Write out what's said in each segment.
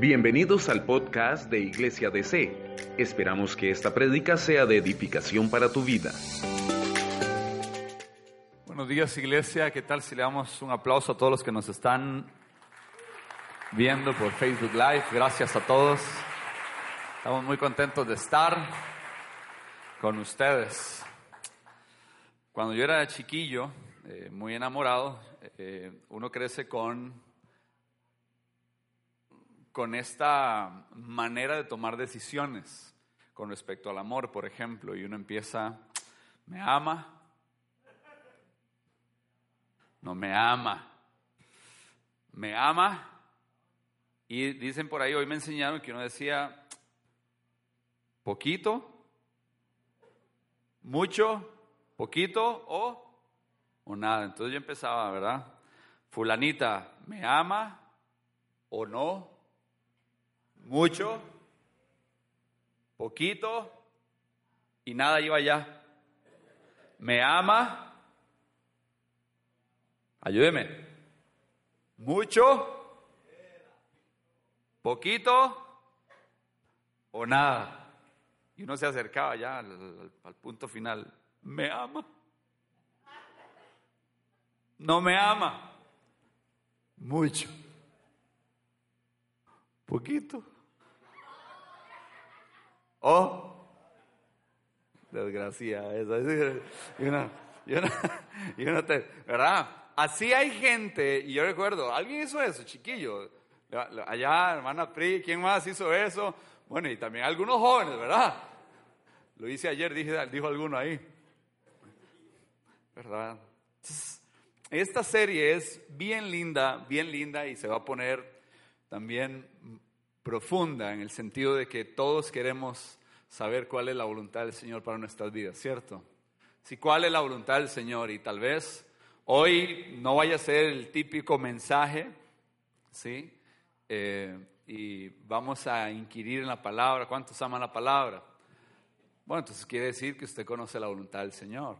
Bienvenidos al podcast de Iglesia DC. Esperamos que esta prédica sea de edificación para tu vida. Buenos días Iglesia, ¿qué tal si le damos un aplauso a todos los que nos están viendo por Facebook Live? Gracias a todos. Estamos muy contentos de estar con ustedes. Cuando yo era chiquillo, eh, muy enamorado, eh, uno crece con con esta manera de tomar decisiones con respecto al amor, por ejemplo, y uno empieza, ¿me ama? No me ama. ¿Me ama? Y dicen por ahí, hoy me enseñaron que uno decía, poquito, mucho, poquito o, o nada. Entonces yo empezaba, ¿verdad? Fulanita, ¿me ama o no? Mucho, poquito y nada iba allá. Me ama, ayúdeme, mucho, poquito o nada. Y uno se acercaba ya al, punto final. Me ama. No me ama. Mucho. Poquito. Oh, desgracia esa. Y uno, y uno, y te, ¿verdad? Así hay gente, y yo recuerdo, alguien hizo eso, chiquillo. Allá, hermana Pri, ¿quién más hizo eso? Bueno, y también algunos jóvenes, ¿verdad? Lo hice ayer, dije, dijo alguno ahí. ¿Verdad? Esta serie es bien linda, bien linda y se va a poner también profunda en el sentido de que todos queremos saber cuál es la voluntad del Señor para nuestras vidas, ¿cierto? Si cuál es la voluntad del Señor y tal vez hoy no vaya a ser el típico mensaje, ¿sí? Eh, y vamos a inquirir en la palabra, ¿cuántos aman la palabra? Bueno, entonces quiere decir que usted conoce la voluntad del Señor.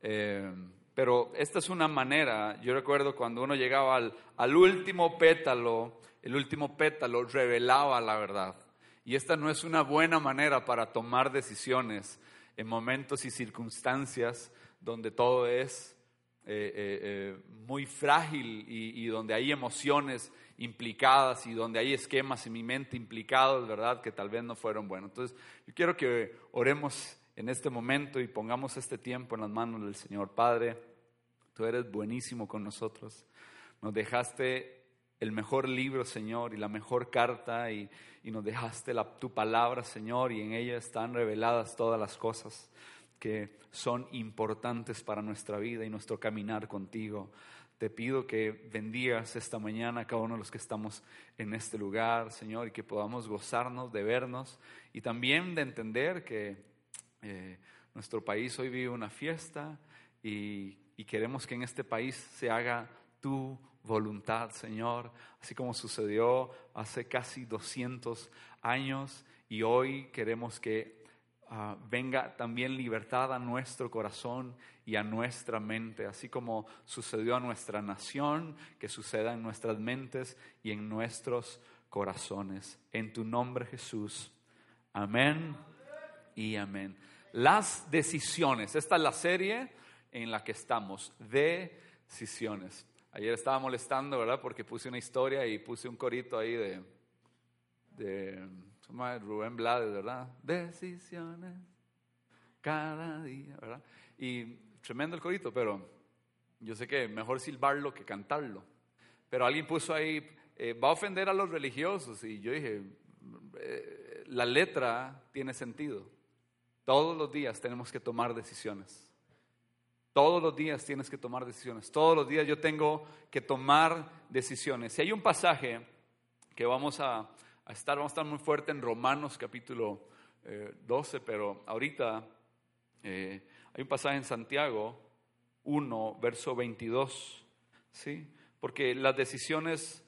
Eh, pero esta es una manera, yo recuerdo cuando uno llegaba al, al último pétalo, el último pétalo revelaba la verdad. Y esta no es una buena manera para tomar decisiones en momentos y circunstancias donde todo es eh, eh, eh, muy frágil y, y, donde hay emociones implicadas y donde hay esquemas en mi mente implicados, ¿verdad? Que tal vez no fueron buenos. Entonces, yo quiero que oremos en este momento y pongamos este tiempo en las manos del Señor. Padre, tú eres buenísimo con nosotros. Nos dejaste el mejor libro, Señor, y la mejor carta, y, y nos dejaste la, tu palabra, Señor, y en ella están reveladas todas las cosas que son importantes para nuestra vida y nuestro caminar contigo. Te pido que bendigas esta mañana a cada uno de los que estamos en este lugar, Señor, y que podamos gozarnos de vernos y también de entender que eh, nuestro país hoy vive una fiesta y, y queremos que en este país se haga tu voluntad, Señor, así como sucedió hace casi 200 años y hoy queremos que uh, venga también libertad a nuestro corazón y a nuestra mente, así como sucedió a nuestra nación, que suceda en nuestras mentes y en nuestros corazones. En tu nombre Jesús. Amén y amén. Las decisiones. Esta es la serie en la que estamos. Decisiones. Ayer estaba molestando, ¿verdad? Porque puse una historia y puse un corito ahí de, de Rubén Blades, ¿verdad? Decisiones cada día, ¿verdad? Y tremendo el corito, pero yo sé que mejor silbarlo que cantarlo. Pero alguien puso ahí, eh, va a ofender a los religiosos. Y yo dije, eh, la letra tiene sentido. Todos los días tenemos que tomar decisiones. Todos los días tienes que tomar decisiones. Todos los días yo tengo que tomar decisiones. Si hay un pasaje que vamos a, estar, vamos a estar muy fuerte en Romanos capítulo eh, 12, pero ahorita eh, hay un pasaje en Santiago 1, verso 22, ¿sí? Porque las decisiones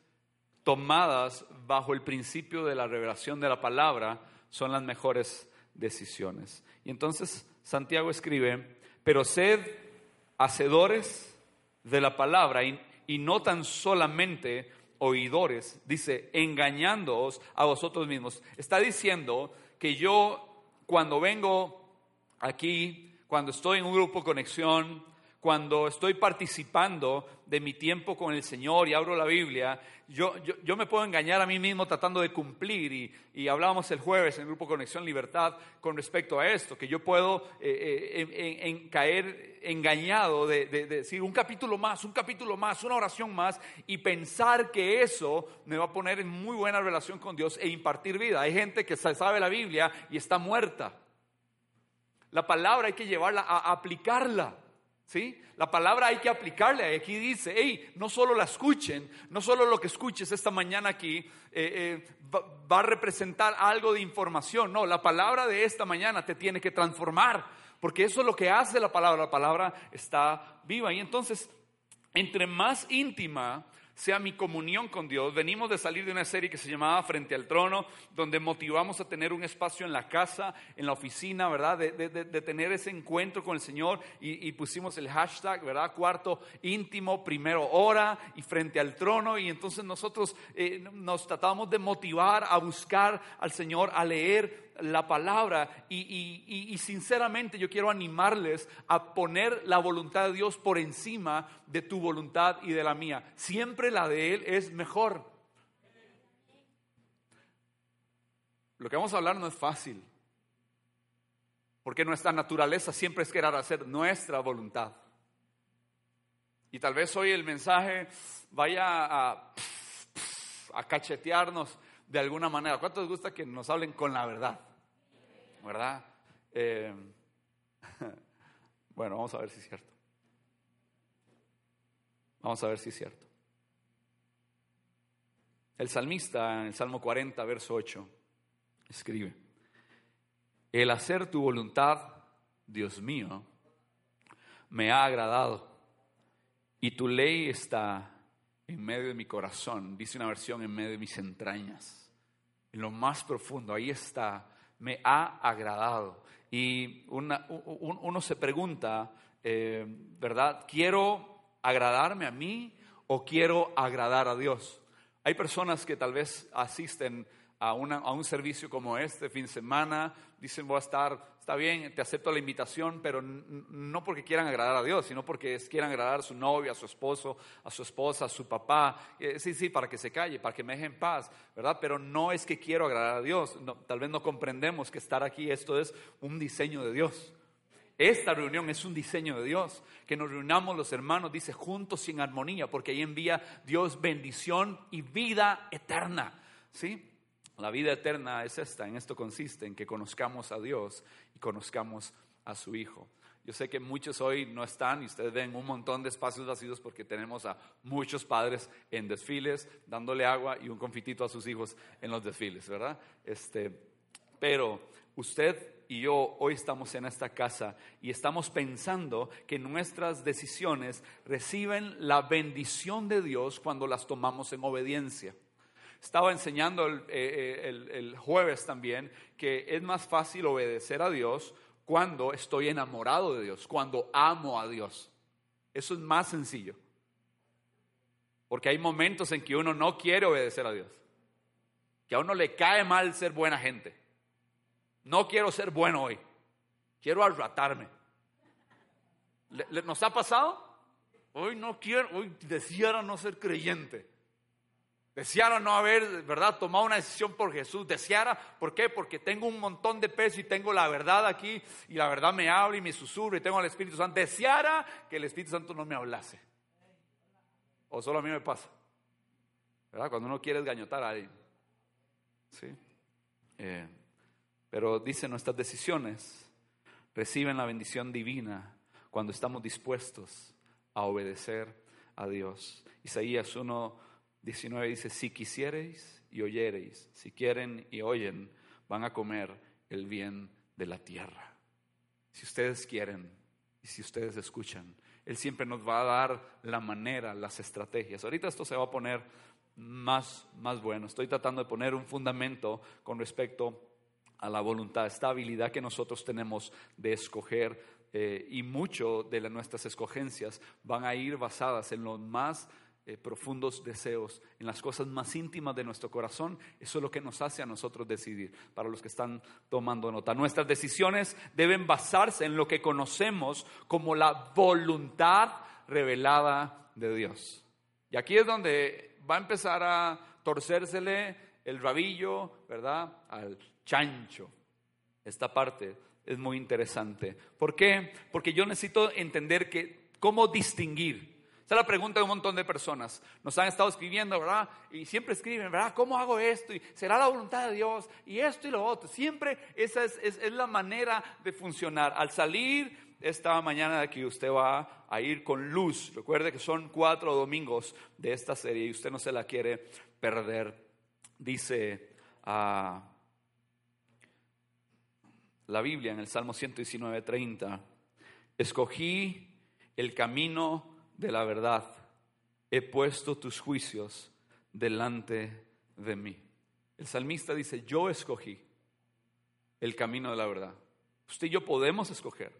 tomadas bajo el principio de la revelación de la palabra son las mejores decisiones. Y entonces Santiago escribe, pero sed hacedores de la palabra y, no tan solamente oidores, dice, engañándoos a vosotros mismos. Está diciendo que yo cuando vengo aquí, cuando estoy en un grupo conexión, cuando estoy participando de mi tiempo con el Señor y abro la Biblia, yo, yo, me puedo engañar a mí mismo tratando de cumplir. Y, y, hablábamos el jueves en el grupo Conexión Libertad con respecto a esto, que yo puedo eh, eh, en, caer engañado de, de, decir un capítulo más, un capítulo más, una oración más, y pensar que eso me va a poner en muy buena relación con Dios e impartir vida. Hay gente que sabe la Biblia y está muerta. La palabra hay que llevarla a aplicarla. ¿Sí? La palabra hay que aplicarle. Aquí dice, hey, no solo la escuchen, no solo lo que escuches esta mañana aquí eh, eh, va, a representar algo de información. No, la palabra de esta mañana te tiene que transformar, porque eso es lo que hace la palabra. La palabra está viva. Y entonces, entre más íntima sea mi comunión con Dios. Venimos de salir de una serie que se llamaba Frente al Trono, donde motivamos a tener un espacio en la casa, en la oficina, ¿verdad? De, tener ese encuentro con el Señor y, pusimos el hashtag, ¿verdad? Cuarto íntimo, primero hora y frente al trono. Y entonces nosotros eh, nos tratábamos de motivar a buscar al Señor, a leer la palabra y, sinceramente yo quiero animarles a poner la voluntad de Dios por encima de tu voluntad y de la mía. Siempre la de Él es mejor. Lo que vamos a hablar no es fácil, porque nuestra naturaleza siempre es querer hacer nuestra voluntad. Y tal vez hoy el mensaje vaya a, cachetearnos de alguna manera. ¿Cuántos gusta que nos hablen con la verdad? ¿Verdad? Eh, bueno, vamos a ver si es cierto. Vamos a ver si es cierto. El salmista en el Salmo 40, verso 8, escribe, el hacer tu voluntad, Dios mío, me ha agradado y tu ley está en medio de mi corazón, dice una versión en medio de mis entrañas, en lo más profundo, ahí está me ha agradado. Y uno se pregunta, eh, ¿verdad? ¿Quiero agradarme a mí o quiero agradar a Dios? Hay personas que tal vez asisten a, a un servicio como este fin de semana, dicen voy a estar, está bien, te acepto la invitación, pero no porque quieran agradar a Dios, sino porque quieran agradar a su novia, a su esposo, a su esposa, a su papá. Eh, sí, sí, para que se calle, para que me deje en paz, ¿verdad? Pero no es que quiero agradar a Dios. tal vez no comprendemos que estar aquí, esto es un diseño de Dios. Esta reunión es un diseño de Dios, que nos reunamos los hermanos, dice, juntos sin armonía, porque ahí envía Dios bendición y vida eterna. ¿Sí? La vida eterna es esta, en esto consiste, en que conozcamos a Dios y conozcamos a su Hijo. Yo sé que muchos hoy no están y ustedes ven un montón de espacios vacíos porque tenemos a muchos padres en desfiles dándole agua y un confitito a sus hijos en los desfiles, ¿verdad? Este, pero usted y yo hoy estamos en esta casa y estamos pensando que nuestras decisiones reciben la bendición de Dios cuando las tomamos en obediencia. Estaba enseñando eh, eh, el, jueves también que es más fácil obedecer a Dios cuando estoy enamorado de Dios, cuando amo a Dios. Eso es más sencillo. Porque hay momentos en que uno no quiere obedecer a Dios. Que a uno le cae mal ser buena gente. No quiero ser bueno hoy. Quiero arratarme. ¿Nos ha pasado? Hoy no quiero, hoy deseara no ser creyente. Deseara no haber, ¿verdad?, tomado una decisión por Jesús. Deseara, ¿por qué? Porque tengo un montón de peso y tengo la verdad aquí y la verdad me habla y me susurra y tengo al Espíritu Santo. Deseara que el Espíritu Santo no me hablase. O solo a mí me pasa. ¿Verdad? Cuando uno quiere gañotar a alguien. ¿Sí? Eh, pero dice, nuestras decisiones reciben la bendición divina cuando estamos dispuestos a obedecer a Dios. Isaías 1 19 dice, si quisiereis y oyereis, si quieren y oyen, van a comer el bien de la tierra. Si ustedes quieren y si ustedes escuchan, Él siempre nos va a dar la manera, las estrategias. Ahorita esto se va a poner más, más bueno. Estoy tratando de poner un fundamento con respecto a la voluntad, esta habilidad que nosotros tenemos de escoger eh, y mucho de nuestras escogencias van a ir basadas en lo más eh, profundos deseos, en las cosas más íntimas de nuestro corazón, eso es lo que nos hace a nosotros decidir, para los que están tomando nota. Nuestras decisiones deben basarse en lo que conocemos como la voluntad revelada de Dios. Y aquí es donde va a empezar a torcérsele el rabillo, ¿verdad? Al chancho. Esta parte es muy interesante. ¿Por qué? Porque yo necesito entender que cómo distinguir. Es la pregunta de un montón de personas. Nos han estado escribiendo, ¿verdad? Y siempre escriben, ¿verdad? ¿Cómo hago esto? Y será la voluntad de Dios. Y esto y lo otro. Siempre esa es, es la manera de funcionar. Al salir esta mañana de aquí usted va a ir con luz. Recuerde que son cuatro domingos de esta serie y usted no se la quiere perder. Dice ah, la Biblia en el Salmo 119, 30, escogí el camino de la verdad, he puesto tus juicios delante de mí. El salmista dice, yo escogí el camino de la verdad. Usted y yo podemos escoger.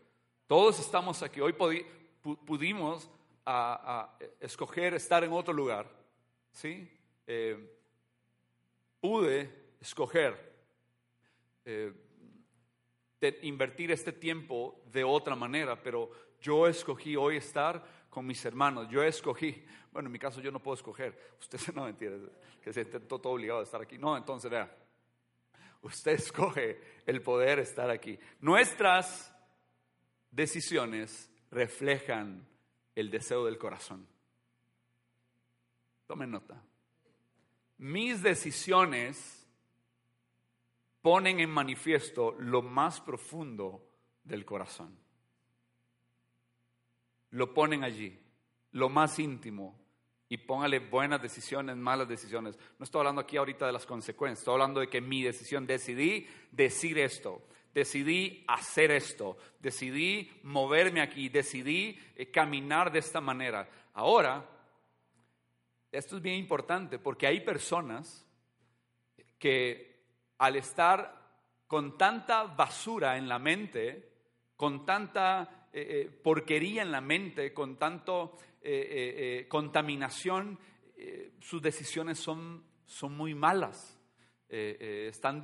Todos estamos aquí. Hoy pudimos escoger estar en otro lugar. ¿sí? Eh, pude escoger eh, invertir este tiempo de otra manera, pero yo escogí hoy estar con mis hermanos. Yo escogí, bueno, en mi caso yo no puedo escoger. Usted no entiende que se todo obligado a estar aquí. No, entonces vea, usted escoge el poder estar aquí. Nuestras decisiones reflejan el deseo del corazón. Tomen nota. Mis decisiones ponen en manifiesto lo más profundo del corazón. Lo ponen allí, lo más íntimo. Y póngale buenas decisiones, malas decisiones. No estoy hablando aquí ahorita de las consecuencias, estoy hablando de que mi decisión, decidí decir esto, decidí hacer esto, decidí moverme aquí, decidí eh, caminar de esta manera. Ahora, esto es bien importante porque hay personas que al estar con tanta basura en la mente, con tanta eh, eh, porquería en la mente, con tanto contaminación, sus decisiones son, son muy malas. Eh, eh, están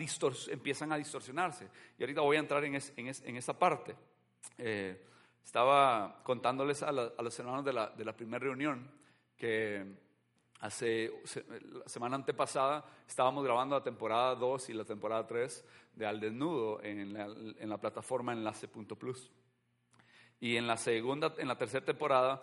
empiezan a distorsionarse. Y ahorita voy a entrar en, en, esa parte. Eh, estaba contándoles a, los hermanos de la, de la primera reunión que hace la semana antepasada estábamos grabando la temporada 2 y la temporada 3 de Al Desnudo en la, en la plataforma enlace.plus. Y en la segunda, en la tercera temporada,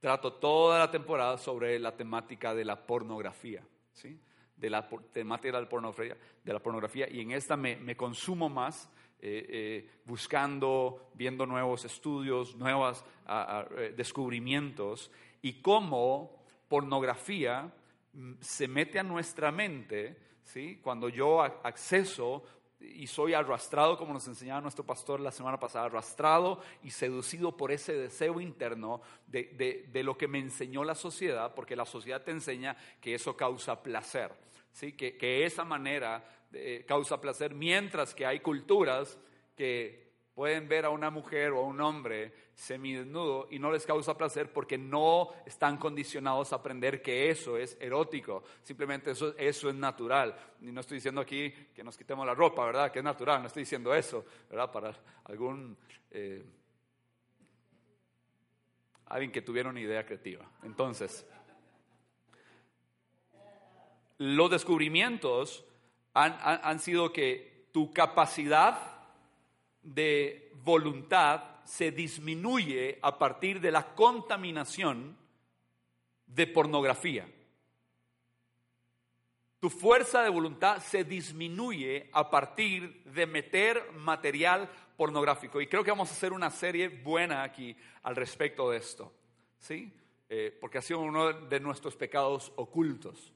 trato toda la temporada sobre la temática de la pornografía. ¿sí? de la temática de la pornografía, de la pornografía y en esta me, consumo más eh, eh, buscando, viendo nuevos estudios, nuevos eh, descubrimientos y cómo pornografía mm, se mete a nuestra mente, ¿sí? cuando yo acceso y soy arrastrado, como nos enseñaba nuestro pastor la semana pasada, arrastrado y seducido por ese deseo interno de, de, lo que me enseñó la sociedad, porque la sociedad te enseña que eso causa placer, ¿sí? que, que esa manera eh, causa placer, mientras que hay culturas que pueden ver a una mujer o a un hombre semidesnudo y no les causa placer porque no están condicionados a aprender que eso es erótico. Simplemente eso, eso es natural. Y no estoy diciendo aquí que nos quitemos la ropa, ¿verdad? Que es natural. No estoy diciendo eso, ¿verdad? Para algún... Eh, alguien que tuviera una idea creativa. Entonces, los descubrimientos han, han sido que tu capacidad de voluntad se disminuye a partir de la contaminación de pornografía. Tu fuerza de voluntad se disminuye a partir de meter material pornográfico. Y creo que vamos a hacer una serie buena aquí al respecto de esto. ¿Sí? Eh, porque ha sido uno de nuestros pecados ocultos.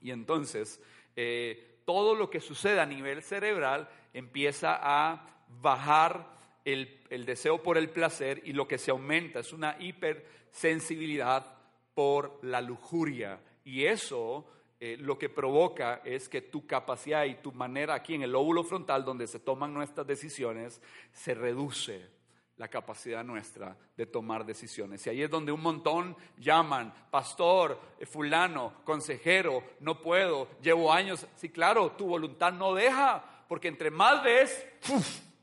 Y entonces, eh, todo lo que sucede a nivel cerebral empieza a bajar el, deseo por el placer y lo que se aumenta es una hipersensibilidad por la lujuria. Y eso eh, lo que provoca es que tu capacidad y tu manera aquí en el lóbulo frontal, donde se toman nuestras decisiones, se reduce. la capacidad nuestra de tomar decisiones. Y ahí es donde un montón llaman, pastor, eh, fulano, consejero, no puedo, llevo años. Sí, claro, tu voluntad no deja, porque entre más ves,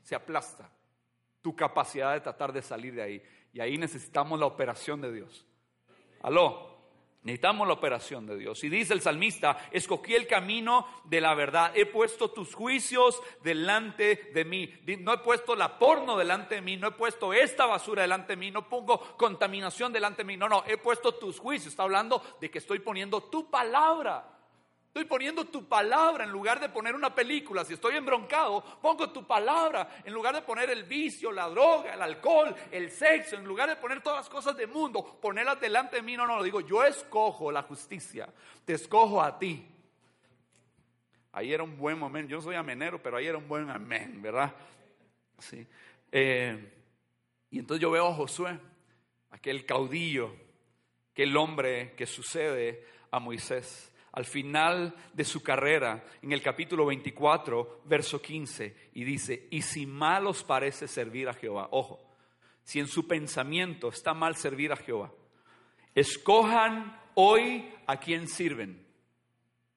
se aplasta tu capacidad de tratar de salir de ahí. Y ahí necesitamos la operación de Dios. Aló. Necesitamos la operación de Dios. Y dice el salmista, escogí el camino de la verdad. He puesto tus juicios delante de mí. No he puesto la porno delante de mí. No he puesto esta basura delante de mí. No pongo contaminación delante de mí. No, no, he puesto tus juicios. Está hablando de que estoy poniendo tu palabra. Estoy poniendo tu palabra en lugar de poner una película. Si estoy embroncado, pongo tu palabra en lugar de poner el vicio, la droga, el alcohol, el sexo, en lugar de poner todas las cosas del mundo, ponerlas delante de mí. No, no, lo digo, yo escojo la justicia, te escojo a ti. Ahí era un buen momento. Yo no soy amenero, pero ahí era un buen amén, ¿verdad? Sí. Eh, y entonces yo veo a Josué, aquel caudillo, aquel hombre que sucede a Moisés al final de su carrera, en el capítulo 24, verso 15, y dice, y si mal os parece servir a Jehová, ojo, si en su pensamiento está mal servir a Jehová, escojan hoy a quien sirven,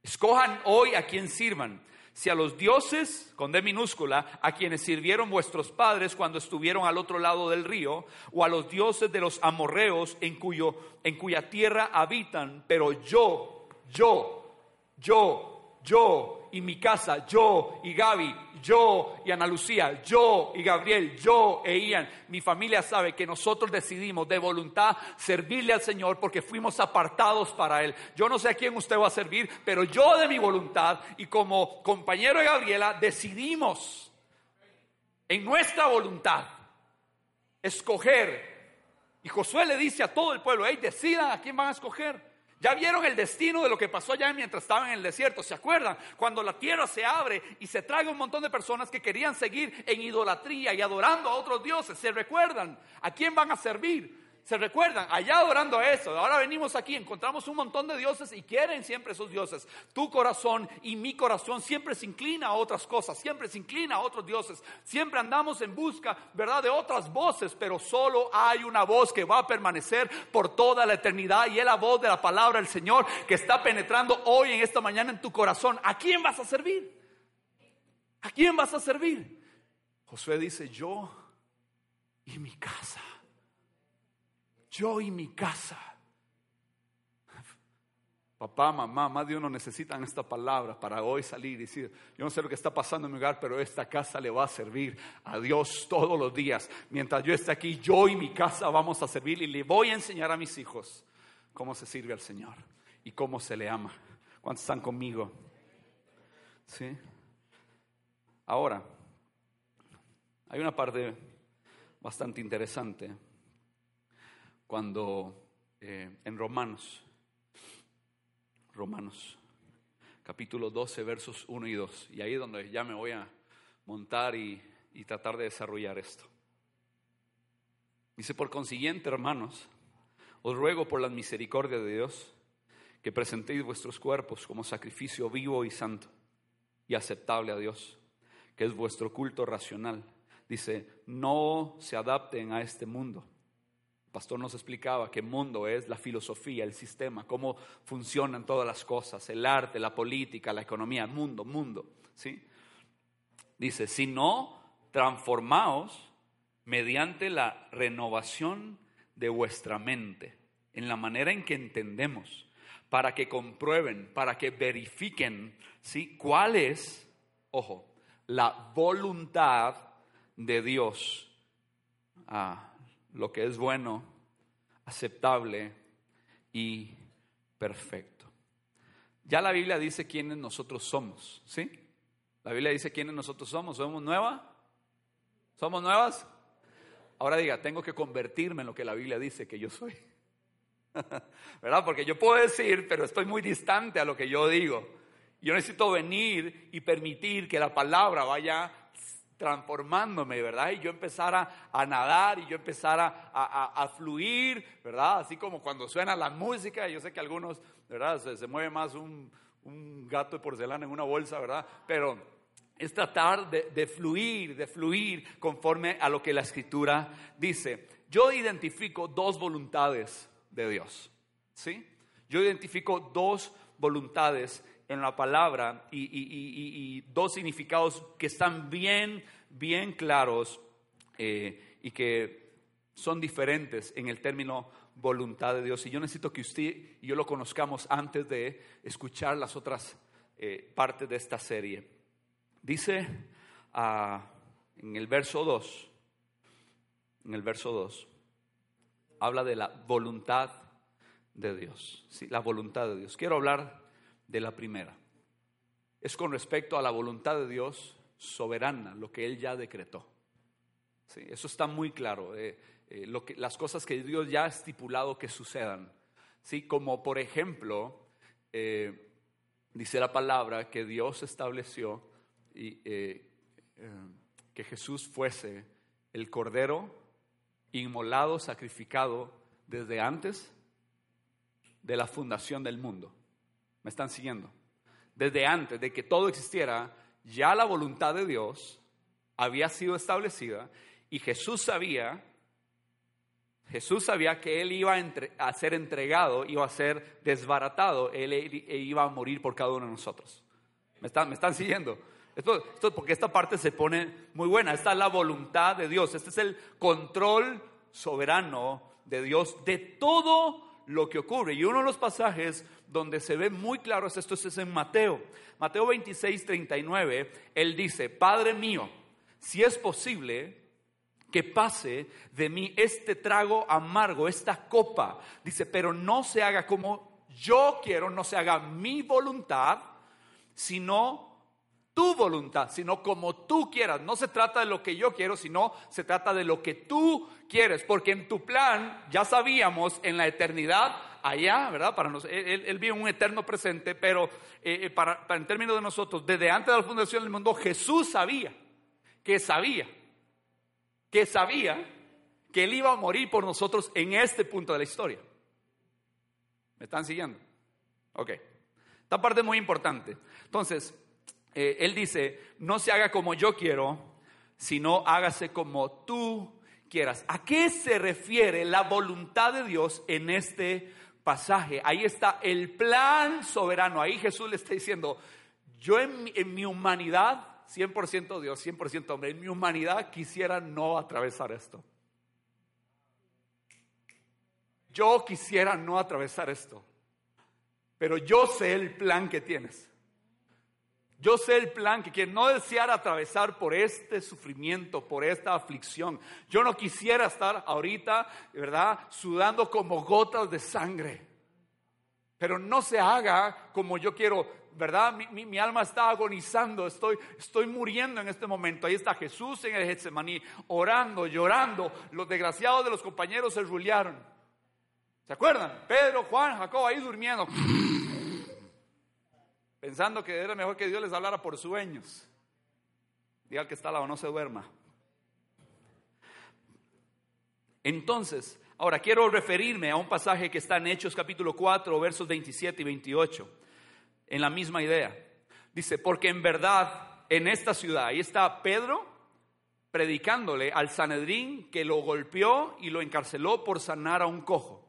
escojan hoy a quien sirvan, si a los dioses, con D minúscula, a quienes sirvieron vuestros padres cuando estuvieron al otro lado del río, o a los dioses de los amorreos en, cuyo, en cuya tierra habitan, pero yo, yo, yo, yo y mi casa, yo y Gaby, yo y Ana Lucía, yo y Gabriel, yo e Ian. Mi familia sabe que nosotros decidimos de voluntad servirle al Señor porque fuimos apartados para Él. Yo no sé a quién usted va a servir, pero yo de mi voluntad y como compañero de Gabriela decidimos en nuestra voluntad escoger. Y Josué le dice a todo el pueblo, hey, decidan a quién van a escoger. Ya vieron el destino de lo que pasó allá mientras estaban en el desierto. ¿Se acuerdan? Cuando la tierra se abre y se trae un montón de personas que querían seguir en idolatría y adorando a otros dioses. ¿Se recuerdan? ¿A quién van a servir? ¿Se recuerdan? Allá adorando a eso. Ahora venimos aquí, encontramos un montón de dioses y quieren siempre esos dioses. Tu corazón y mi corazón siempre se inclina a otras cosas, siempre se inclina a otros dioses. Siempre andamos en busca, ¿verdad?, de otras voces, pero solo hay una voz que va a permanecer por toda la eternidad y es la voz de la palabra del Señor que está penetrando hoy en esta mañana en tu corazón. ¿A quién vas a servir? ¿A quién vas a servir? Josué dice, yo y mi casa yo y mi casa. Papá, mamá, más de uno necesitan esta palabra para hoy salir y decir, yo no sé lo que está pasando en mi hogar, pero esta casa le va a servir a Dios todos los días. Mientras yo esté aquí, yo y mi casa vamos a servir y le voy a enseñar a mis hijos cómo se sirve al Señor y cómo se le ama. ¿Cuántos están conmigo? ¿Sí? Ahora, hay una parte bastante interesante cuando eh, en Romanos, Romanos, capítulo 12, versos 1 y 2, y ahí es donde ya me voy a montar y, y tratar de desarrollar esto. Dice, por consiguiente, hermanos, os ruego por la misericordia de Dios que presentéis vuestros cuerpos como sacrificio vivo y santo y aceptable a Dios, que es vuestro culto racional. Dice, no se adapten a este mundo pastor nos explicaba que mundo es la filosofía, el sistema, cómo funcionan todas las cosas, el arte, la política, la economía, mundo, mundo. ¿sí? Dice, si no, transformaos mediante la renovación de vuestra mente, en la manera en que entendemos, para que comprueben, para que verifiquen ¿sí? cuál es, ojo, la voluntad de Dios. Ah, lo que es bueno, aceptable y perfecto. Ya la Biblia dice quiénes nosotros somos, ¿sí? La Biblia dice quiénes nosotros somos. ¿Somos nuevas? ¿Somos nuevas? Ahora diga, tengo que convertirme en lo que la Biblia dice que yo soy. ¿Verdad? Porque yo puedo decir, pero estoy muy distante a lo que yo digo. Yo necesito venir y permitir que la palabra vaya transformándome, ¿verdad? Y yo empezara a nadar y yo empezara a, fluir, ¿verdad? Así como cuando suena la música, yo sé que algunos, ¿verdad? Se, mueve más un, gato de porcelana en una bolsa, ¿verdad? Pero es tratar de, de, fluir, de fluir conforme a lo que la escritura dice. Yo identifico dos voluntades de Dios, ¿sí? Yo identifico dos voluntades en la palabra y, dos significados que están bien, bien claros eh, y que son diferentes en el término voluntad de Dios. Y yo necesito que usted y yo lo conozcamos antes de escuchar las otras eh, partes de esta serie. Dice ah, en el verso 2, en el verso 2, habla de la voluntad de Dios, ¿sí? la voluntad de Dios. Quiero hablar de la primera. Es con respecto a la voluntad de Dios soberana, lo que Él ya decretó. Sí, eso está muy claro, eh, eh, las cosas que Dios ya ha estipulado que sucedan. ¿sí? Como por ejemplo, eh, dice la palabra que Dios estableció y, que Jesús fuese el cordero inmolado, sacrificado desde antes de la fundación del mundo. ¿Me están siguiendo? Desde antes de que todo existiera, ya la voluntad de Dios había sido establecida y Jesús sabía, Jesús sabía que Él iba a, ser entregado, iba a ser desbaratado, Él iba a morir por cada uno de nosotros. ¿Me están, me están siguiendo? Esto, esto porque esta parte se pone muy buena. Esta es la voluntad de Dios. Este es el control soberano de Dios de todo lo que ocurre. Y uno de los pasajes donde se ve muy claro esto es en Mateo. Mateo 26, 39, él dice, Padre mío, si es posible que pase de mí este trago amargo, esta copa. Dice, pero no se haga como yo quiero, no se haga mi voluntad, sino tu voluntad, sino como tú quieras. No se trata de lo que yo quiero, sino se trata de lo que tú quieres. Porque en tu plan, ya sabíamos, en la eternidad, allá, ¿verdad? Para nos, él, él vio un eterno presente, pero eh, eh, para, en términos de nosotros, desde antes de la fundación del mundo, Jesús sabía, que sabía, que sabía que Él iba a morir por nosotros en este punto de la historia. ¿Me están siguiendo? Ok. Esta parte es muy importante. Entonces, eh, él dice, no se haga como yo quiero, sino hágase como tú quieras. ¿A qué se refiere la voluntad de Dios en este pasaje? Ahí está el plan soberano. Ahí Jesús le está diciendo, yo en, en mi humanidad, 100% Dios, 100% hombre, en mi humanidad quisiera no atravesar esto. Yo quisiera no atravesar esto. Pero yo sé el plan que tienes. Yo sé el plan que quien no deseara atravesar por este sufrimiento, por esta aflicción. Yo no quisiera estar ahorita, ¿verdad? Sudando como gotas de sangre. Pero no se haga como yo quiero, ¿verdad? Mi, mi, alma está agonizando, estoy, estoy muriendo en este momento. Ahí está Jesús en el Getsemaní, orando, llorando. Los desgraciados de los compañeros se rulearon. ¿Se acuerdan? Pedro, Juan, Jacob ahí durmiendo pensando que era mejor que Dios les hablara por sueños. Diga que está al lado, no se duerma. Entonces, ahora quiero referirme a un pasaje que está en Hechos capítulo 4, versos 27 y 28, en la misma idea. Dice, porque en verdad en esta ciudad, ahí está Pedro predicándole al Sanedrín que lo golpeó y lo encarceló por sanar a un cojo,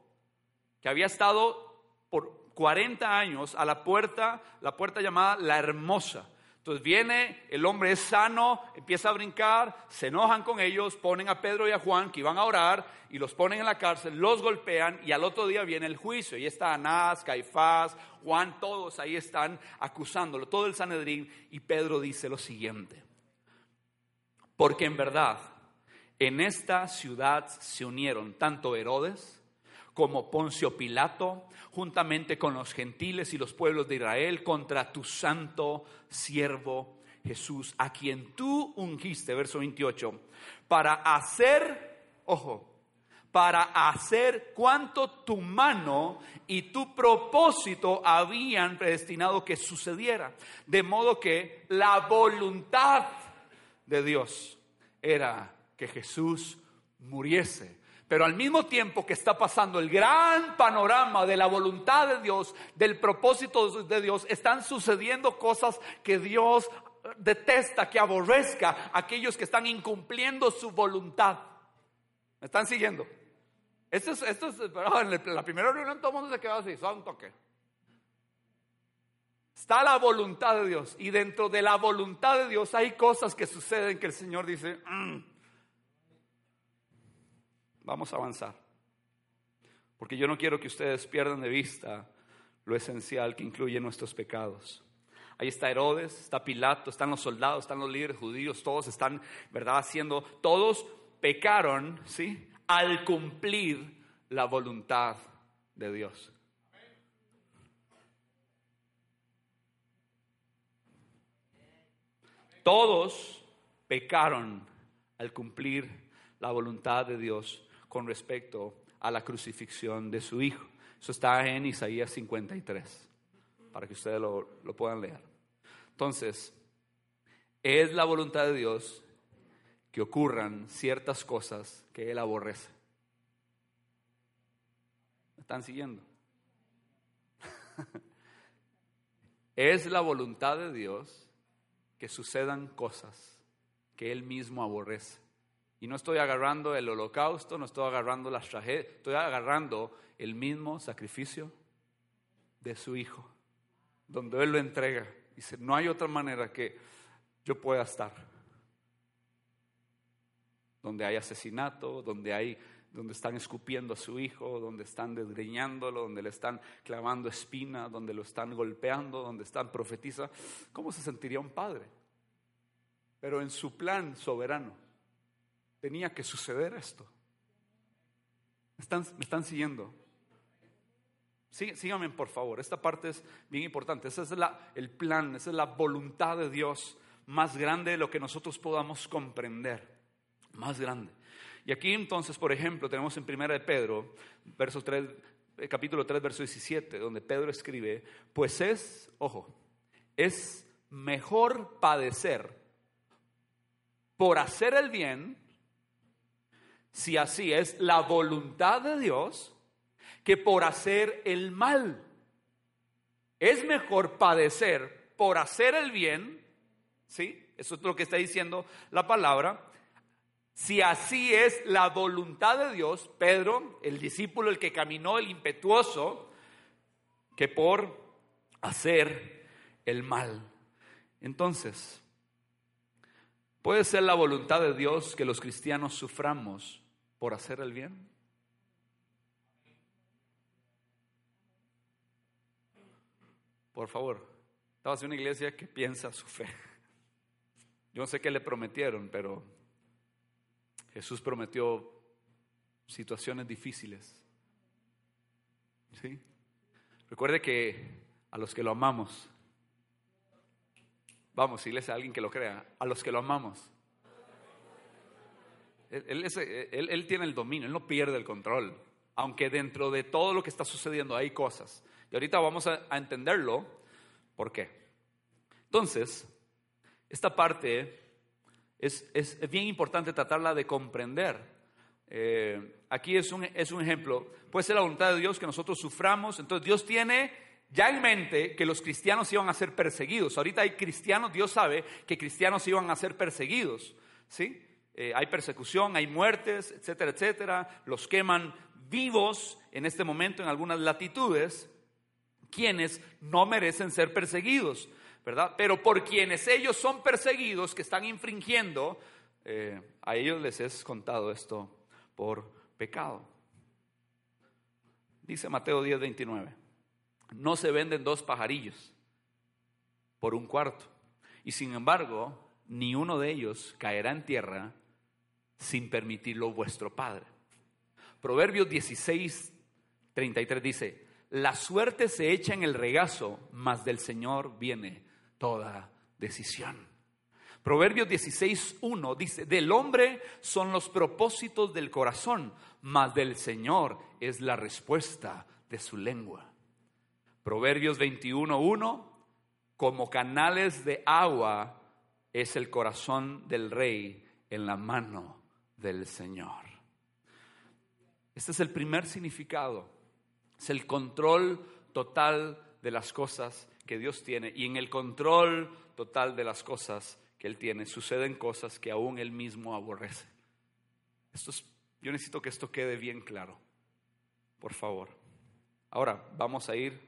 que había estado por 40 años a la puerta, la puerta llamada La Hermosa. Entonces viene, el hombre es sano, empieza a brincar, se enojan con ellos, ponen a Pedro y a Juan que iban a orar y los ponen en la cárcel, los golpean y al otro día viene el juicio. Y está Anás, Caifás, Juan, todos ahí están acusándolo, todo el Sanedrín. Y Pedro dice lo siguiente, porque en verdad en esta ciudad se unieron tanto Herodes, como Poncio Pilato, juntamente con los gentiles y los pueblos de Israel, contra tu santo siervo Jesús, a quien tú ungiste, verso 28, para hacer, ojo, para hacer cuanto tu mano y tu propósito habían predestinado que sucediera. De modo que la voluntad de Dios era que Jesús muriese pero al mismo tiempo que está pasando el gran panorama de la voluntad de Dios, del propósito de Dios, están sucediendo cosas que Dios detesta, que aborrezca a aquellos que están incumpliendo su voluntad. ¿Me están siguiendo? Esto es, esto es, en la primera reunión todo el mundo se quedó así, son toque. Está la voluntad de Dios y dentro de la voluntad de Dios hay cosas que suceden que el Señor dice, mm, vamos a avanzar. Porque yo no quiero que ustedes pierdan de vista lo esencial que incluye nuestros pecados. Ahí está Herodes, está Pilato, están los soldados, están los líderes judíos, todos están, ¿verdad?, haciendo, todos pecaron, ¿sí? Al cumplir la voluntad de Dios. Todos pecaron al cumplir la voluntad de Dios con respecto a la crucifixión de su Hijo. Eso está en Isaías 53, para que ustedes lo, puedan leer. Entonces, es la voluntad de Dios que ocurran ciertas cosas que Él aborrece. ¿Me están siguiendo? es la voluntad de Dios que sucedan cosas que Él mismo aborrece. Y no estoy agarrando el holocausto, no estoy agarrando las tragedias, estoy agarrando el mismo sacrificio de su Hijo, donde Él lo entrega. Dice, no hay otra manera que yo pueda estar. Donde hay asesinato, donde hay donde están escupiendo a su hijo, donde están desgreñándolo, donde le están clavando espina, donde lo están golpeando, donde están profetiza. ¿Cómo se sentiría un padre? Pero en su plan soberano tenía que suceder esto. ¿Me están, me están siguiendo? Sí, síganme por favor, esta parte es bien importante. Ese es la, el plan, esa es la voluntad de Dios más grande de lo que nosotros podamos comprender. Más grande. Y aquí entonces, por ejemplo, tenemos en Primera de Pedro, verso 3, eh, capítulo 3, verso 17, donde Pedro escribe, pues es, ojo, es mejor padecer por hacer el bien, si así es la voluntad de Dios, que por hacer el mal. Es mejor padecer por hacer el bien, ¿sí? Eso es lo que está diciendo la palabra, si así es la voluntad de Dios, Pedro, el discípulo, el que caminó, el impetuoso, que por hacer el mal. Entonces, ¿puede ser la voluntad de Dios que los cristianos suframos por hacer el bien? Por favor, estaba en una iglesia que piensa su fe. Yo no sé qué le prometieron, pero Jesús prometió situaciones difíciles. ¿Sí? Recuerde que a los que lo amamos, vamos, iglesia, a alguien que lo crea, a los que lo amamos, él, tiene el dominio, él no pierde el control, aunque dentro de todo lo que está sucediendo hay cosas. Y ahorita vamos a, a entenderlo, ¿por qué? Entonces, esta parte es, bien importante tratarla de comprender. Eh, aquí es un, es un ejemplo. Puede ser la voluntad de Dios que nosotros suframos. Entonces Dios tiene ya en mente que los cristianos iban a ser perseguidos. Ahorita hay cristianos, Dios sabe que cristianos iban a ser perseguidos. ¿sí? Eh, hay persecución, hay muertes, etcétera, etcétera. Los queman vivos en este momento en algunas latitudes, quienes no merecen ser perseguidos. ¿verdad? Pero por quienes ellos son perseguidos, que están infringiendo, eh, a ellos les es contado esto por pecado. Dice Mateo 10, 29, no se venden dos pajarillos por un cuarto, y sin embargo, ni uno de ellos caerá en tierra sin permitirlo vuestro Padre. Proverbios 16, 33 dice, la suerte se echa en el regazo, mas del Señor viene toda decisión. Proverbios 16.1 dice, del hombre son los propósitos del corazón, mas del Señor es la respuesta de su lengua. Proverbios 21.1, como canales de agua es el corazón del rey en la mano del Señor. Este es el primer significado, es el control total de las cosas que Dios tiene y en el control total de las cosas que Él tiene, suceden cosas que aún Él mismo aborrece. Esto yo necesito que esto quede bien claro, por favor. Ahora vamos a ir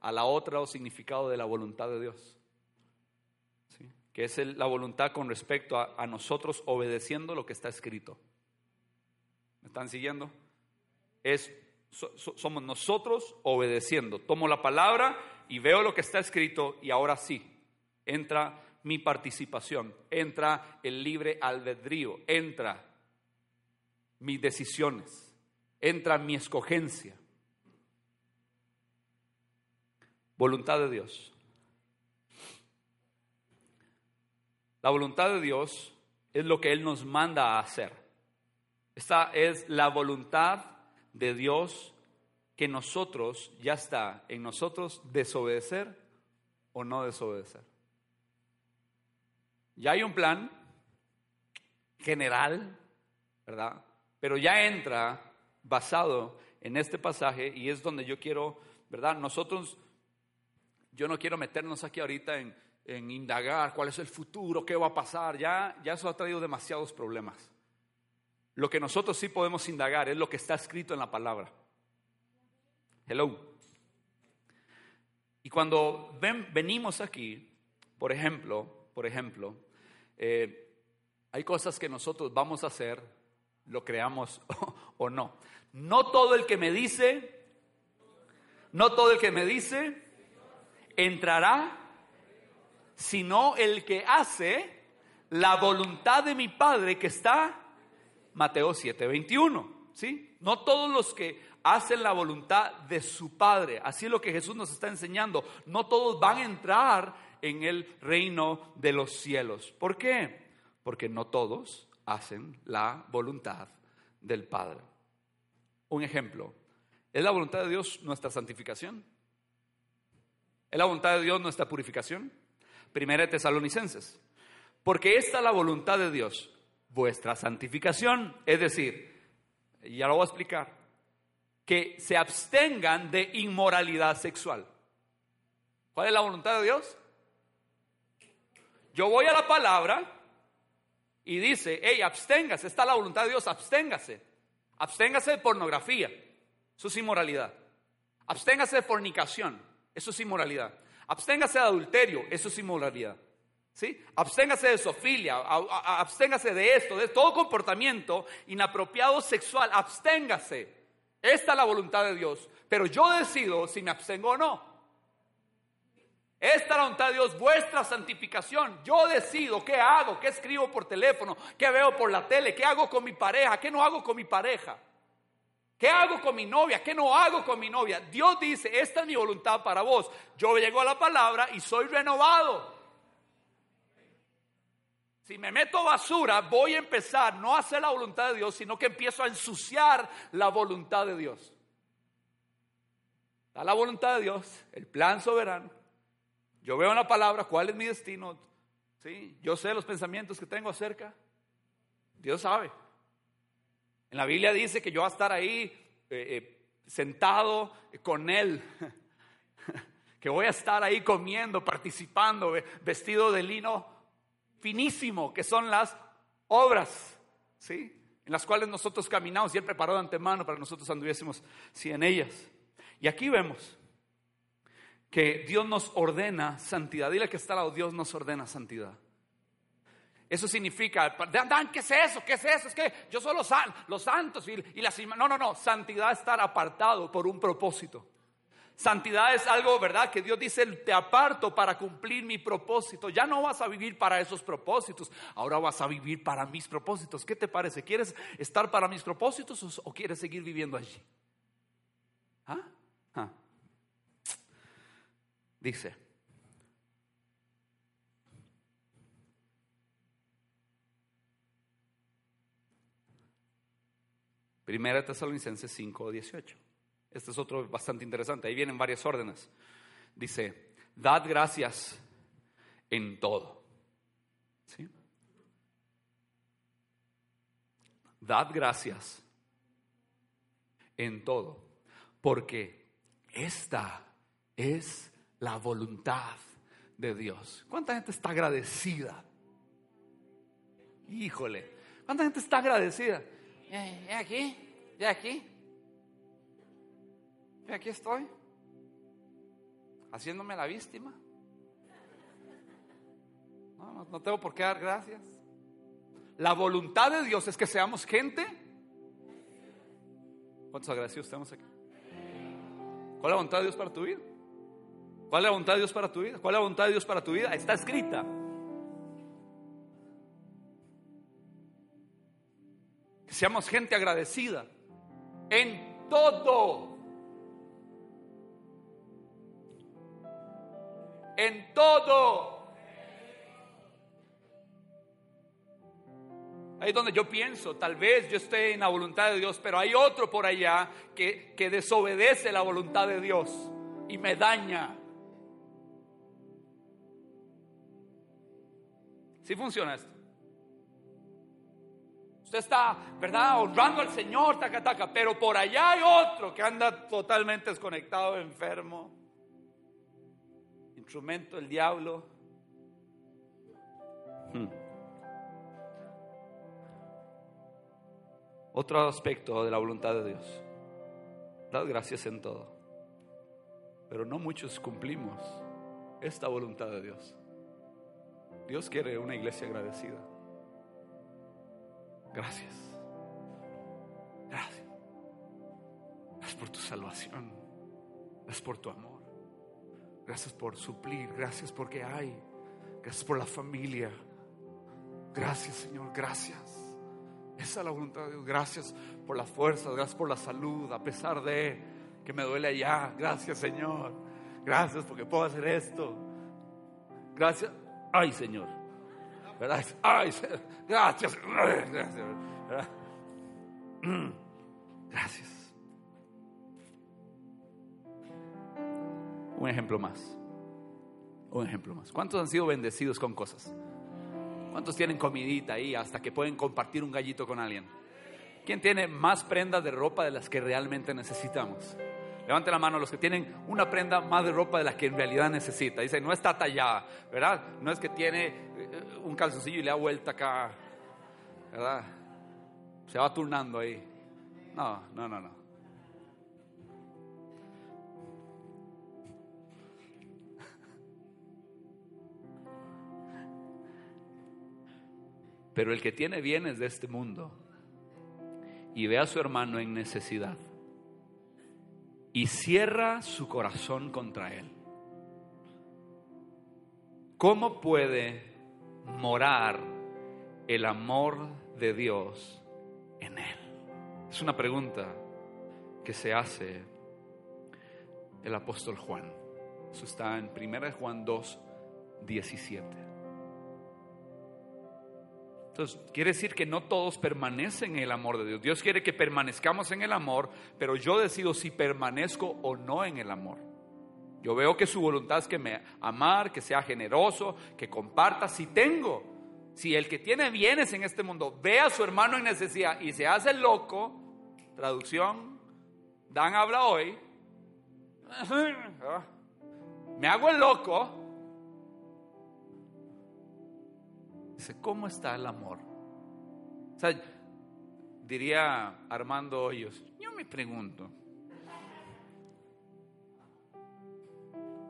a la otra o significado de la voluntad de Dios, que es la voluntad con respecto a, nosotros obedeciendo lo que está escrito. ¿Me están siguiendo? Es, somos nosotros obedeciendo. Tomo la palabra y veo lo que está escrito y ahora sí, entra mi participación, entra el libre albedrío, entra mis decisiones, entra mi escogencia. Voluntad de Dios. La voluntad de Dios es lo que Él nos manda a hacer. Esta es la voluntad de Dios que nosotros, ya está en nosotros, desobedecer o no desobedecer. Ya hay un plan general, ¿verdad? Pero ya entra basado en este pasaje y es donde yo quiero, ¿verdad? Nosotros, yo no quiero meternos aquí ahorita en, en indagar cuál es el futuro, qué va a pasar, ya, ya eso ha traído demasiados problemas. Lo que nosotros sí podemos indagar es lo que está escrito en la palabra. Hello. Y cuando ven, venimos aquí, por ejemplo, por ejemplo, eh, hay cosas que nosotros vamos a hacer, lo creamos o no. No todo el que me dice, no todo el que me dice entrará, sino el que hace la voluntad de mi Padre que está, Mateo 7:21, ¿sí? No todos los que hacen la voluntad de su Padre, así es lo que Jesús nos está enseñando, no todos van a entrar en el reino de los cielos. ¿Por qué? Porque no todos hacen la voluntad del Padre. Un ejemplo, ¿es la voluntad de Dios nuestra santificación? ¿Es la voluntad de Dios nuestra purificación? Primera de Tesalonicenses. Porque esta es la voluntad de Dios, vuestra santificación. Es decir, ya lo voy a explicar, que se abstengan de inmoralidad sexual. ¿Cuál es la voluntad de Dios? Yo voy a la palabra y dice, hey, absténgase, está la voluntad de Dios, absténgase. Absténgase de pornografía, eso es inmoralidad. Absténgase de fornicación, eso es inmoralidad. Absténgase de adulterio, eso es inmoralidad. ¿Sí? Absténgase de sofilia, absténgase de esto, de todo comportamiento inapropiado sexual, absténgase. Esta es la voluntad de Dios, pero yo decido si me abstengo o no. Esta es la voluntad de Dios, vuestra santificación. Yo decido qué hago, qué escribo por teléfono, qué veo por la tele, qué hago con mi pareja, qué no hago con mi pareja. ¿Qué hago con mi novia? ¿Qué no hago con mi novia? Dios dice, esta es mi voluntad para vos. Yo llego a la palabra y soy renovado. Si me meto basura, voy a empezar no a hacer la voluntad de Dios, sino que empiezo a ensuciar la voluntad de Dios. Da la voluntad de Dios, el plan soberano. Yo veo en la palabra cuál es mi destino. ¿sí? Yo sé los pensamientos que tengo acerca. Dios sabe. En la Biblia dice que yo voy a estar ahí eh, eh, sentado con Él. que voy a estar ahí comiendo, participando, vestido de lino finísimo, que son las obras, ¿sí? En las cuales nosotros caminamos y Él preparó de antemano para que nosotros anduviésemos sí, en ellas. Y aquí vemos que Dios nos ordena santidad. Dile que está lado, Dios nos ordena santidad. Eso significa, Dan, ¿qué es eso? ¿Qué es eso? Es que yo soy los, santos y, y las... No, no, no, santidad es estar apartado por un propósito. Santidad es algo, ¿verdad? Que Dios dice, te aparto para cumplir mi propósito. Ya no vas a vivir para esos propósitos, ahora vas a vivir para mis propósitos. ¿Qué te parece? ¿Quieres estar para mis propósitos o, quieres seguir viviendo allí? ¿Ah? ¿Ah? Dice, Primera Tesalonicenses 5, 18. Este es otro bastante interesante. Ahí vienen varias órdenes. Dice, dad gracias en todo. ¿Sí? Dad gracias en todo, porque esta es la voluntad de Dios. ¿Cuánta gente está agradecida? Híjole, ¿cuánta gente está agradecida? ¿Ya aquí? ¿Ya aquí? ¿Ya aquí estoy? ¿Haciéndome la víctima? No, no tengo por qué dar gracias. La voluntad de Dios es que seamos gente. ¿Cuántos agradecidos tenemos aquí? ¿Cuál es la voluntad de Dios para tu vida? ¿Cuál es la voluntad de Dios para tu vida? ¿Cuál es la voluntad de Dios para tu vida? Está escrita. Seamos gente agradecida en todo. En todo. Ahí es donde yo pienso, tal vez yo esté en la voluntad de Dios, pero hay otro por allá que, que desobedece la voluntad de Dios y me daña. ¿Sí funciona esto? Usted está, ¿verdad? Honrando al Señor, taca, taca, pero por allá hay otro que anda totalmente desconectado, enfermo. Instrumento del diablo. Hmm. Otro aspecto de la voluntad de Dios. Dad gracias en todo. Pero no muchos cumplimos esta voluntad de Dios. Dios quiere una iglesia agradecida. Gracias. Gracias. Gracias por tu salvación. Gracias por tu amor. Gracias por suplir. Gracias porque hay. Gracias por la familia. Gracias Señor. Gracias. Esa es la voluntad de Dios. Gracias por las fuerzas, gracias por la salud, a pesar de que me duele allá. Gracias, Señor. Gracias porque puedo hacer esto. Gracias. Ay, Señor. ¿Verdad? Ay, gracias. Gracias. Un ejemplo más. Un ejemplo más. ¿Cuántos han sido bendecidos con cosas? ¿Cuántos tienen comidita ahí hasta que pueden compartir un gallito con alguien? ¿Quién tiene más prendas de ropa de las que realmente necesitamos? Levante la mano los que tienen una prenda más de ropa de las que en realidad necesita. Dice, no está tallada, ¿verdad? No es que tiene eh, un calzoncillo y le da vuelta acá, ¿verdad? Se va turnando ahí. No, no, no, no. Pero el que tiene bienes de este mundo y ve a su hermano en necesidad y cierra su corazón contra él, ¿cómo puede morar el amor de Dios en él? Es una pregunta que se hace el apóstol Juan. Eso está en 1 Juan 2, 17. Entonces, quiere decir que no todos permanecen en el amor de Dios. Dios quiere que permanezcamos en el amor, pero yo decido si permanezco o no en el amor. Yo veo que su voluntad es que me amar, que sea generoso, que comparta. Si tengo, si el que tiene bienes en este mundo ve a su hermano en necesidad y se hace loco, traducción, Dan habla hoy, me hago el loco, Dice, ¿cómo está el amor? O sea, diría Armando Hoyos, yo me pregunto.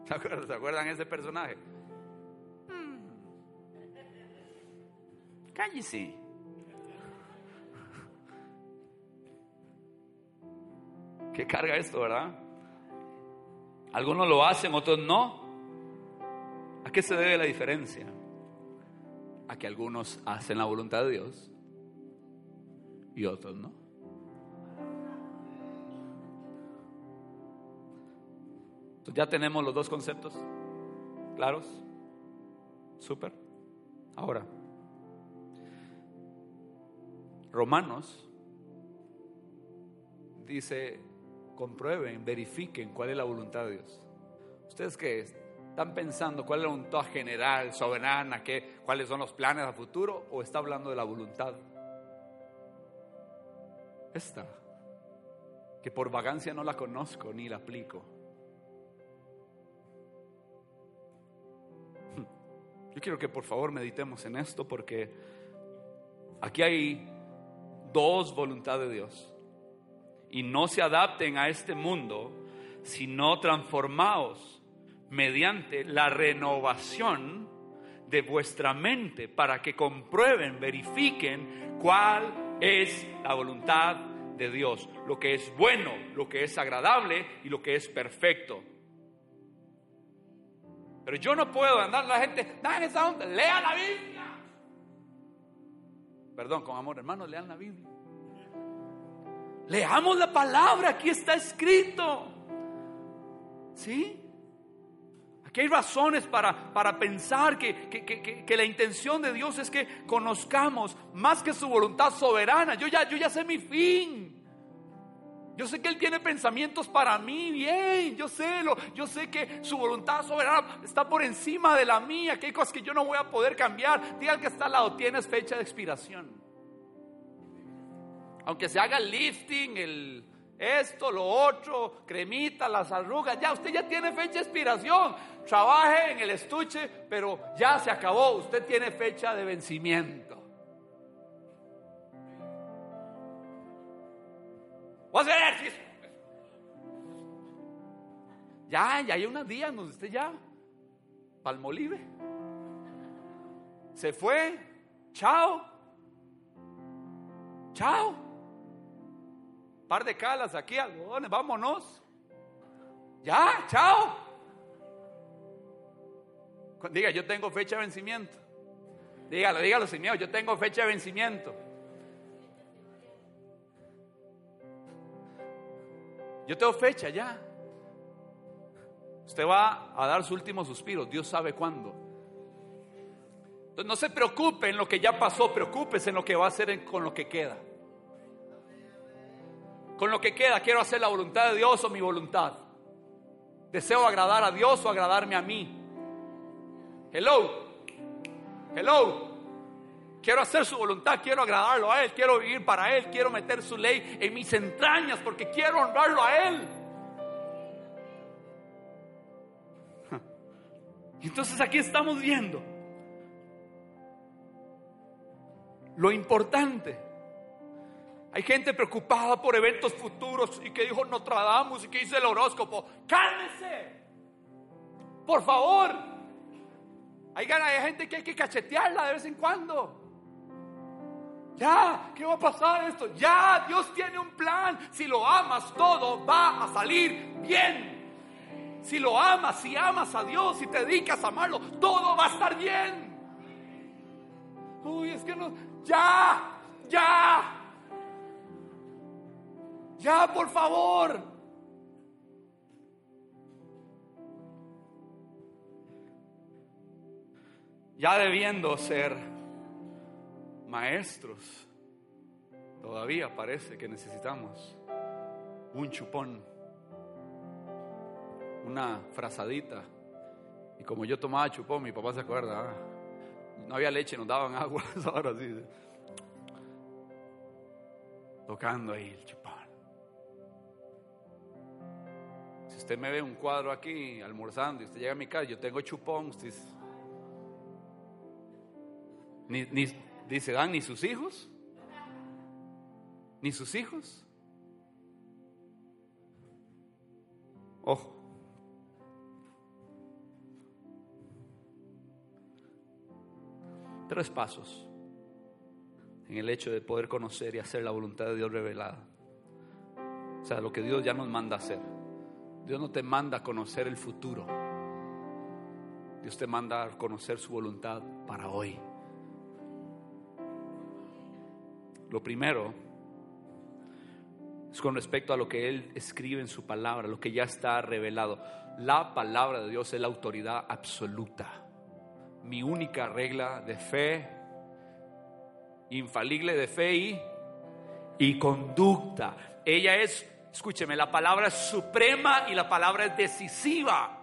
¿Se acuerdan, ¿se ese personaje? Cállese. ¿Qué carga esto, verdad? Algunos lo hacen, otros no. ¿A qué se debe la diferencia? a que algunos hacen la voluntad de Dios y otros no. Entonces ya tenemos los dos conceptos claros. Súper. Ahora, Romanos dice, comprueben, verifiquen cuál es la voluntad de Dios. ¿Ustedes qué ¿Están pensando cuál es la voluntad general, soberana, qué, cuáles son los planes a futuro? ¿O está hablando de la voluntad? Esta, que por vagancia no la conozco ni la aplico. Yo quiero que por favor meditemos en esto porque aquí hay dos voluntades de Dios. Y no se adapten a este mundo, sino transformaos mediante la renovación de vuestra mente para que comprueben, verifiquen cuál es la voluntad de Dios, lo que es bueno, lo que es agradable y lo que es perfecto. Pero yo no puedo andar la gente, esa onda, lea la Biblia. Perdón, con amor, hermanos, lean la Biblia. Leamos la palabra, aquí está escrito. ¿Sí? Aquí hay razones para, para pensar que, que, la intención de Dios es que conozcamos más que su voluntad soberana. Yo ya, yo ya sé mi fin. Yo sé que Él tiene pensamientos para mí, bien, yo sé, lo, yo sé que su voluntad soberana está por encima de la mía, que hay cosas que yo no voy a poder cambiar. Diga que está al lado, tienes fecha de expiración. Aunque se haga el lifting, el esto, lo otro, cremita, las arrugas, ya usted ya tiene fecha de expiración. Trabaje en el estuche, pero ya se acabó, usted tiene fecha de vencimiento. Voy a hacer Ya, ya hay unos días donde usted ya, palmolive. Se fue, chao, chao. Par de calas aquí, algodones, vámonos. Ya, chao. Diga, yo tengo fecha de vencimiento. Dígalo, dígalo sin miedo, yo tengo fecha de vencimiento. Yo tengo fecha ya. Usted va a dar su último suspiro, Dios sabe cuándo. Entonces no se preocupe en lo que ya pasó, preocúpese en lo que va a hacer con lo que queda. Con lo que queda, quiero hacer la voluntad de Dios o mi voluntad. Deseo agradar a Dios o agradarme a mí. Hello. Hello. Quiero hacer su voluntad, quiero agradarlo a Él, quiero vivir para Él, quiero meter su ley en mis entrañas porque quiero honrarlo a Él. Entonces aquí estamos viendo lo importante. Hay gente preocupada por eventos futuros y que dijo Nostradamus y que dice el horóscopo. Cálmese, por favor. Hay, hay gente que hay que cachetearla de vez en cuando. Ya, ¿qué va a pasar esto? Ya, Dios tiene un plan. Si lo amas, todo va a salir bien. Si lo amas, si amas a Dios, si te dedicas a amarlo, todo va a estar bien. Uy, es que no. Ya, ya. Ya, por favor. Ya debiendo ser maestros, todavía parece que necesitamos un chupón, una frazadita. Y como yo tomaba chupón, mi papá se acuerda, ah, no había leche, nos daban agua, ahora sí, tocando ahí el chupón. Si usted me ve un cuadro aquí almorzando y usted llega a mi casa, yo tengo chupón. Ni, ni, Dice, Dan, ni sus hijos, ni sus hijos. Ojo. Tres pasos en el hecho de poder conocer y hacer la voluntad de Dios revelada. O sea, lo que Dios ya nos manda hacer. Dios no te manda a conocer el futuro. Dios te manda a conocer su voluntad para hoy. Lo primero es con respecto a lo que Él escribe en su palabra, lo que ya está revelado. La palabra de Dios es la autoridad absoluta. Mi única regla de fe, infalible de fe y, y conducta. Ella es, escúcheme, la palabra es suprema y la palabra es decisiva.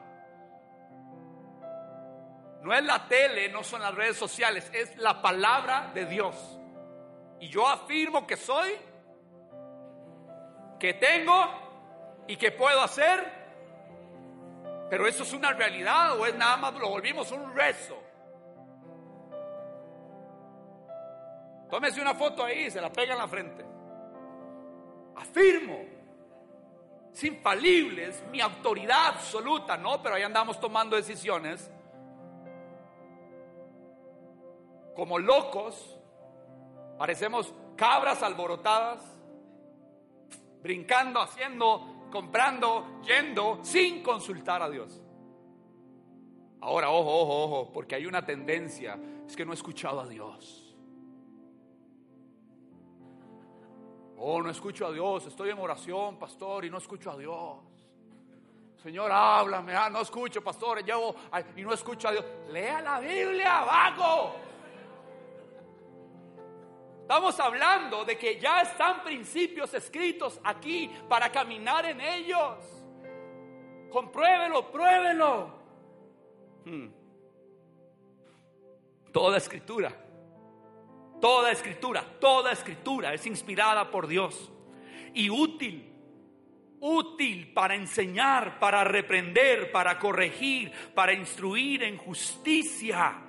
No es la tele, no son las redes sociales, es la palabra de Dios. Y yo afirmo que soy, que tengo y que puedo hacer. Pero eso es una realidad o es nada más lo volvimos un rezo. Tómese una foto ahí, y se la pega en la frente. Afirmo. Es infalible, es mi autoridad absoluta, ¿no? Pero ahí andamos tomando decisiones como locos parecemos cabras alborotadas, brincando, haciendo, comprando, yendo, sin consultar a Dios. Ahora, ojo, ojo, ojo, porque hay una tendencia, es que no he escuchado a Dios. Oh, no escucho a Dios, estoy en oración, pastor, y no escucho a Dios. Señor, háblame, ah, no escucho, pastor, llevo y no escucho a Dios. Lea la Biblia, vago. Estamos hablando de que ya están principios escritos aquí para caminar en ellos. Compruébelo, pruébelo. Hmm. Toda escritura, toda escritura, toda escritura es inspirada por Dios y útil, útil para enseñar, para reprender, para corregir, para instruir en justicia.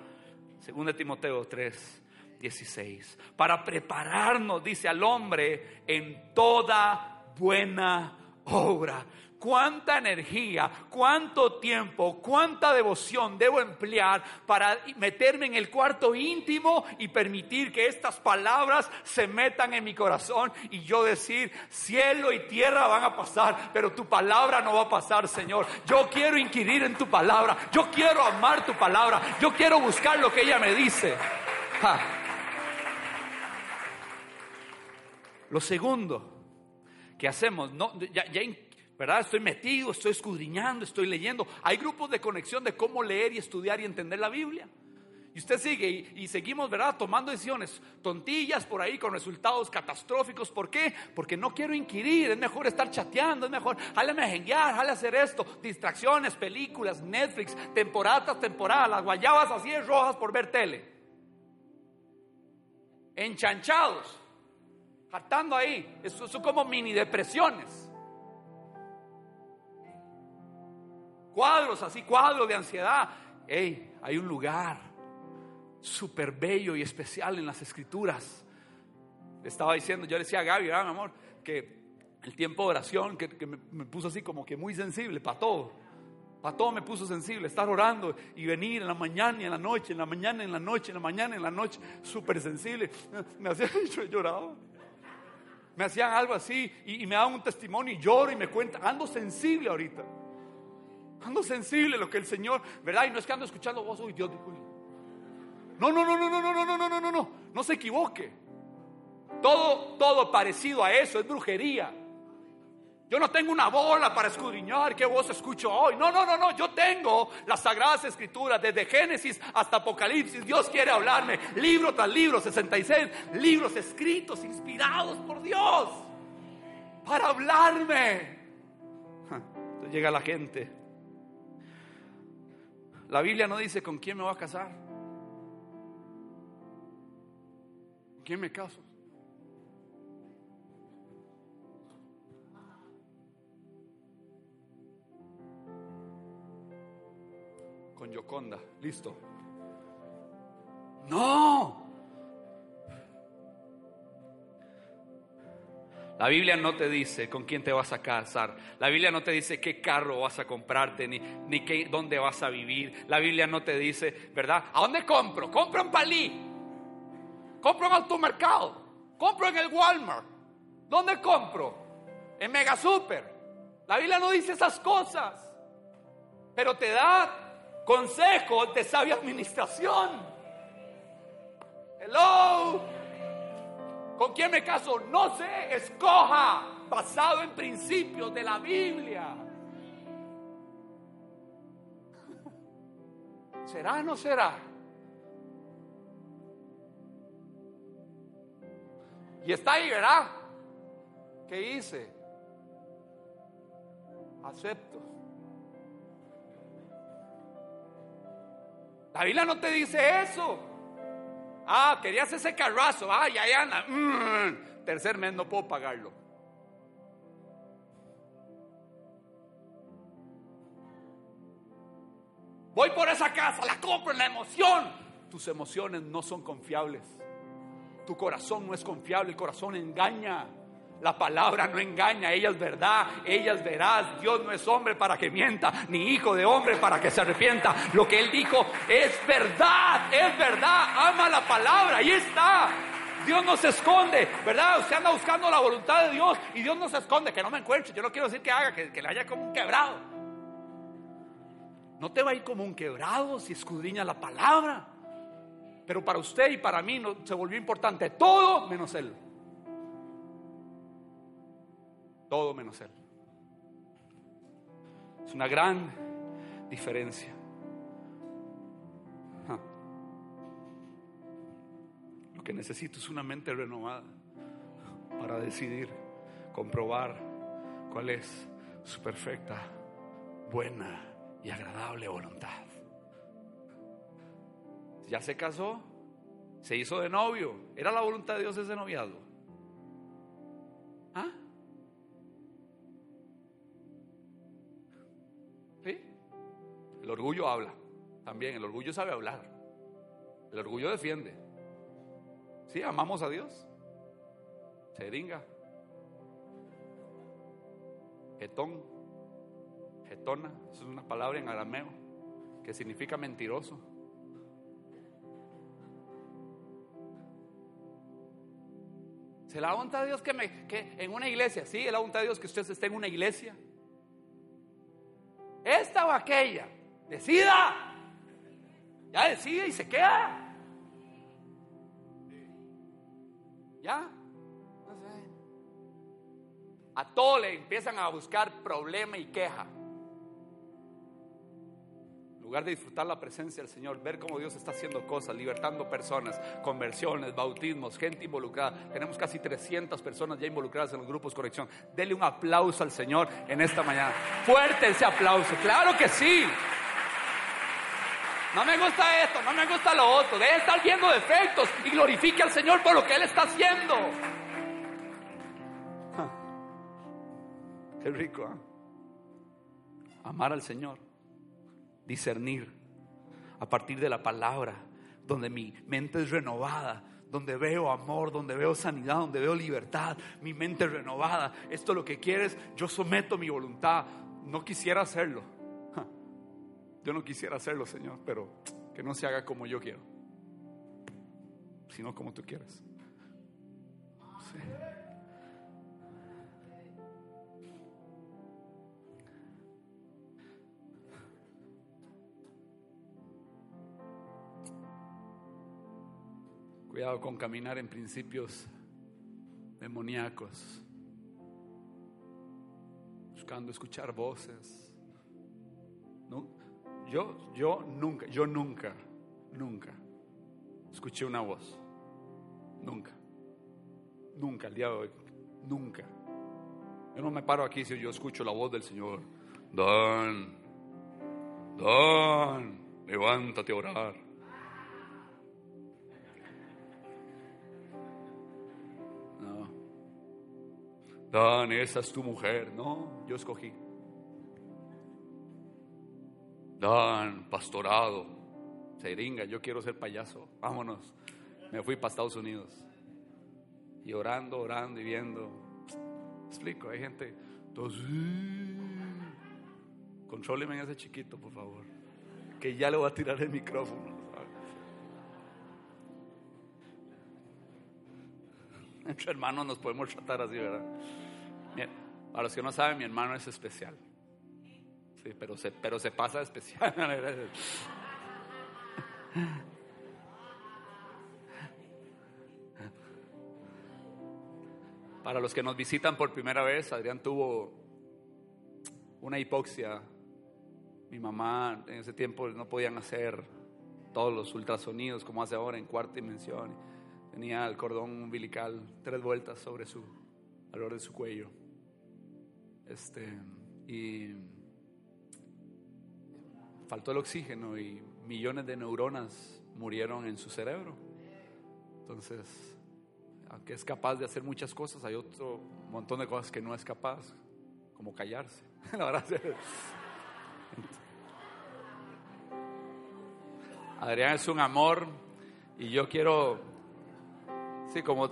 Según Timoteo 3. 16. Para prepararnos, dice al hombre, en toda buena obra. Cuánta energía, cuánto tiempo, cuánta devoción debo emplear para meterme en el cuarto íntimo y permitir que estas palabras se metan en mi corazón y yo decir, cielo y tierra van a pasar, pero tu palabra no va a pasar, Señor. Yo quiero inquirir en tu palabra, yo quiero amar tu palabra, yo quiero buscar lo que ella me dice. Lo segundo que hacemos, no, ¿verdad? Estoy metido, estoy escudriñando, estoy leyendo. Hay grupos de conexión de cómo leer y estudiar y entender la Biblia. Y usted sigue y, seguimos, ¿verdad? Tomando decisiones tontillas por ahí con resultados catastróficos. ¿Por qué? Porque no quiero inquirir. Es mejor estar chateando, es mejor, jale a jenguear, hacer esto. Distracciones, películas, Netflix, temporadas, temporadas, las guayabas así de rojas por ver tele. Enchanchados hartando ahí. Eso son como mini depresiones. Cuadros así, cuadros de ansiedad. Hey, hay un lugar súper bello y especial en las escrituras. Le estaba diciendo, yo le decía a Gaby, mi amor, que el tiempo de oración que, me, me, puso así como que muy sensible para todo. Para todo me puso sensible, estar orando y venir en la mañana y en la noche, en la mañana, en la noche, en la mañana, en la noche, súper sensible. Me hacía, yo lloraba me hacían algo así y, me daban un testimonio y lloro y me cuenta, ando sensible ahorita. Ando sensible lo que el Señor, ¿verdad? Y no es que ando escuchando voz, uy, Dios, no, no, no, no, no, no, no, no, no, no, no, no, no se equivoque. Todo, todo parecido a eso es brujería. Yo no tengo una bola para escudriñar qué voz escucho hoy. No, no, no, no. Yo tengo las sagradas escrituras desde Génesis hasta Apocalipsis. Dios quiere hablarme libro tras libro, 66 libros escritos, inspirados por Dios para hablarme. Entonces llega la gente. La Biblia no dice con quién me voy a casar. ¿Con quién me caso? Con Yoconda. Listo. No. La Biblia no te dice con quién te vas a casar. La Biblia no te dice qué carro vas a comprarte ni, ni qué, dónde vas a vivir. La Biblia no te dice, ¿verdad? ¿A dónde compro? Compro en Palí. Compro en automercado. Compro en el Walmart. ¿Dónde compro? En Mega Super. La Biblia no dice esas cosas. Pero te da Consejo de sabia administración. Hello. ¿Con quién me caso? No sé, escoja basado en principios de la Biblia. ¿Será o no será? Y está ahí, ¿verdad? ¿Qué hice? Acepto. La no te dice eso. Ah, querías ese carrazo. Ah, ya. Mm, tercer mes no puedo pagarlo. Voy por esa casa, la compro en la emoción. Tus emociones no son confiables. Tu corazón no es confiable, el corazón engaña. La palabra no engaña, ella es verdad, ella es veraz. Dios no es hombre para que mienta, ni hijo de hombre para que se arrepienta. Lo que él dijo es verdad, es verdad. Ama la palabra, ahí está. Dios no se esconde, ¿verdad? Usted anda buscando la voluntad de Dios y Dios no se esconde, que no me encuentre. Yo no quiero decir que haga, que, le haya como un quebrado. No te va a ir como un quebrado si escudriña la palabra. Pero para usted y para mí se volvió importante todo menos Él. Todo menos Él. Es una gran diferencia. Ah. Lo que necesito es una mente renovada para decidir, comprobar cuál es su perfecta, buena y agradable voluntad. Ya se casó, se hizo de novio. ¿Era la voluntad de Dios ese noviazgo? El orgullo habla. También el orgullo sabe hablar. El orgullo defiende. Sí, amamos a Dios. Seringa. Getón. Getona. Eso es una palabra en arameo que significa mentiroso. ¿Se la voluntad de Dios que, me, que en una iglesia? Sí, la voluntad de Dios que usted esté en una iglesia. Esta o aquella. Decida. Ya decide y se queda. ¿Ya? A todo le empiezan a buscar problema y queja. En lugar de disfrutar la presencia del Señor, ver cómo Dios está haciendo cosas, libertando personas, conversiones, bautismos, gente involucrada. Tenemos casi 300 personas ya involucradas en los grupos corrección. Dele un aplauso al Señor en esta mañana. Fuerte ese aplauso, claro que sí. No me gusta esto, no me gusta lo otro. Debe estar viendo defectos y glorifique al Señor por lo que Él está haciendo. Qué rico, ¿eh? Amar al Señor, discernir a partir de la palabra, donde mi mente es renovada, donde veo amor, donde veo sanidad, donde veo libertad, mi mente es renovada. Esto es lo que quieres, yo someto mi voluntad. No quisiera hacerlo. Yo no quisiera hacerlo, Señor, pero que no se haga como yo quiero, sino como tú quieres. Cuidado con caminar en principios demoníacos, buscando escuchar voces. No, yo, yo nunca, yo nunca, nunca escuché una voz. Nunca. Nunca, el día de hoy. Nunca. Yo no me paro aquí si yo escucho la voz del Señor. Dan, Dan, levántate a orar. No. Dan, esa es tu mujer. No, yo escogí. Dan, pastorado, seringa, yo quiero ser payaso, vámonos. Me fui para Estados Unidos. Y orando, orando y viendo. Explico, hay gente, todos, contróleme a ese chiquito, por favor. Que ya le voy a tirar el micrófono. Entre hermanos nos podemos tratar así, ¿verdad? Para los que no saben, mi hermano es especial. Sí, pero se, pero se pasa especial. Para los que nos visitan por primera vez, Adrián tuvo una hipoxia. Mi mamá en ese tiempo no podían hacer todos los ultrasonidos como hace ahora en cuarta dimensión. Tenía el cordón umbilical tres vueltas sobre su, alrededor de su cuello. Este, y faltó el oxígeno y millones de neuronas murieron en su cerebro. Entonces, aunque es capaz de hacer muchas cosas, hay otro montón de cosas que no es capaz, como callarse. La verdad. Adrián es un amor y yo quiero Sí, como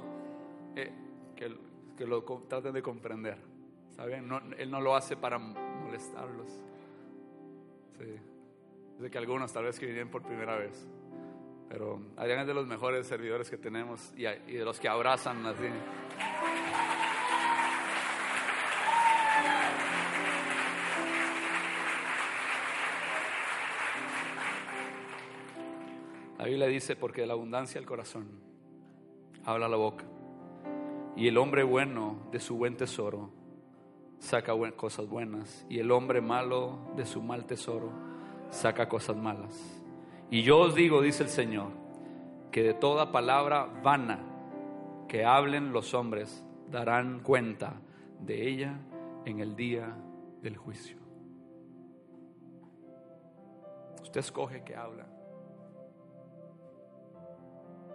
eh, que, que, lo traten de comprender. ¿Saben? No, él no lo hace para molestarlos. Sí. De que algunos tal vez que vienen por primera vez. Pero Adrián es de los mejores servidores que tenemos y, y de los que abrazan así. La Biblia dice, porque de la abundancia del corazón habla la boca. Y el hombre bueno de su buen tesoro saca cosas buenas. Y el hombre malo de su mal tesoro saca cosas malas. Y yo os digo, dice el Señor, que de toda palabra vana que hablen los hombres darán cuenta de ella en el día del juicio. Usted escoge que habla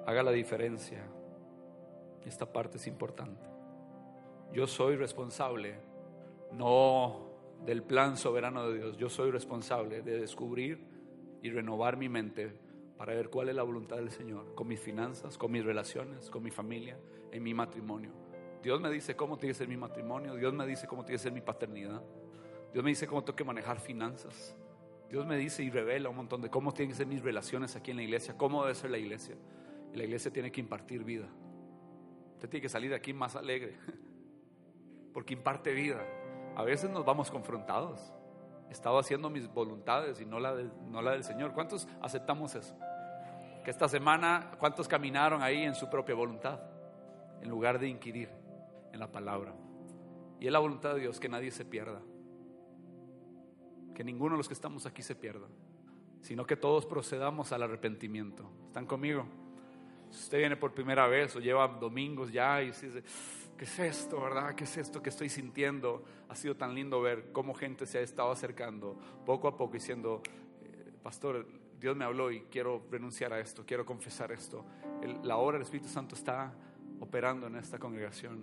haga la diferencia. Esta parte es importante. Yo soy responsable, no del plan soberano de Dios, yo soy responsable de descubrir y renovar mi mente para ver cuál es la voluntad del Señor con mis finanzas, con mis relaciones, con mi familia, en mi matrimonio. Dios me dice cómo tiene que ser mi matrimonio, Dios me dice cómo tiene que ser mi paternidad, Dios me dice cómo tengo que manejar finanzas, Dios me dice y revela un montón de cómo tienen que ser mis relaciones aquí en la iglesia, cómo debe ser la iglesia. Y la iglesia tiene que impartir vida. Usted tiene que salir de aquí más alegre, porque imparte vida. A veces nos vamos confrontados. He estado haciendo mis voluntades y no la, no la del Señor. ¿Cuántos aceptamos eso? Que esta semana, ¿cuántos caminaron ahí en su propia voluntad? En lugar de inquirir en la palabra. Y es la voluntad de Dios que nadie se pierda. Que ninguno de los que estamos aquí se pierda. Sino que todos procedamos al arrepentimiento. ¿Están conmigo? Si usted viene por primera vez o lleva domingos ya y dice, ¿qué es esto, verdad? ¿Qué es esto que estoy sintiendo? Ha sido tan lindo ver cómo gente se ha estado acercando poco a poco diciendo, eh, pastor, Dios me habló y quiero renunciar a esto, quiero confesar esto. la obra del Espíritu Santo está operando en esta congregación.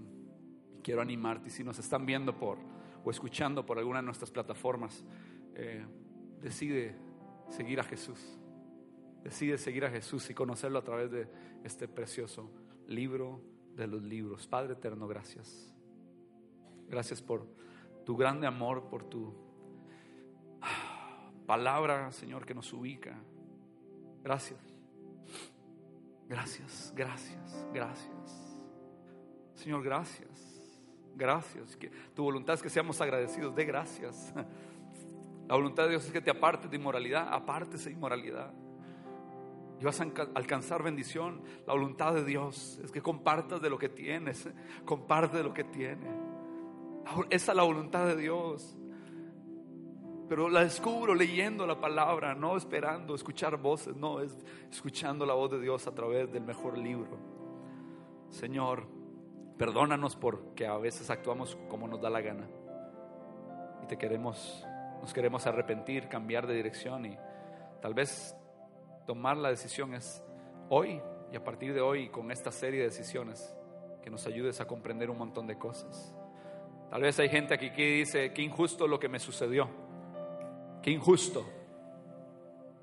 Quiero animarte, si nos están viendo por o escuchando por alguna de nuestras plataformas, eh, decide seguir a Jesús. Decide seguir a Jesús y conocerlo a través de este precioso libro de los libros. Padre eterno, gracias. Gracias por tu grande amor, por tu palabra, Señor, que nos ubica. Gracias. Gracias, gracias, gracias. Señor, gracias. Gracias. Que tu voluntad es que seamos agradecidos. De gracias. La voluntad de Dios es que te apartes de inmoralidad. Apartes de inmoralidad y vas a alcanzar bendición. La voluntad de Dios es que compartas de lo que tienes, comparte de lo que tienes. Esa es la voluntad de Dios. Pero la descubro leyendo la palabra, no esperando escuchar voces, no, es escuchando la voz de Dios a través del mejor libro. Señor, perdónanos porque a veces actuamos como nos da la gana. Y te queremos, nos queremos arrepentir, cambiar de dirección y tal vez tomar la decisión es hoy y a partir de hoy con esta serie de decisiones que nos ayudes a comprender un montón de cosas. Tal vez hay gente aquí que dice, qué injusto lo que me sucedió, qué injusto,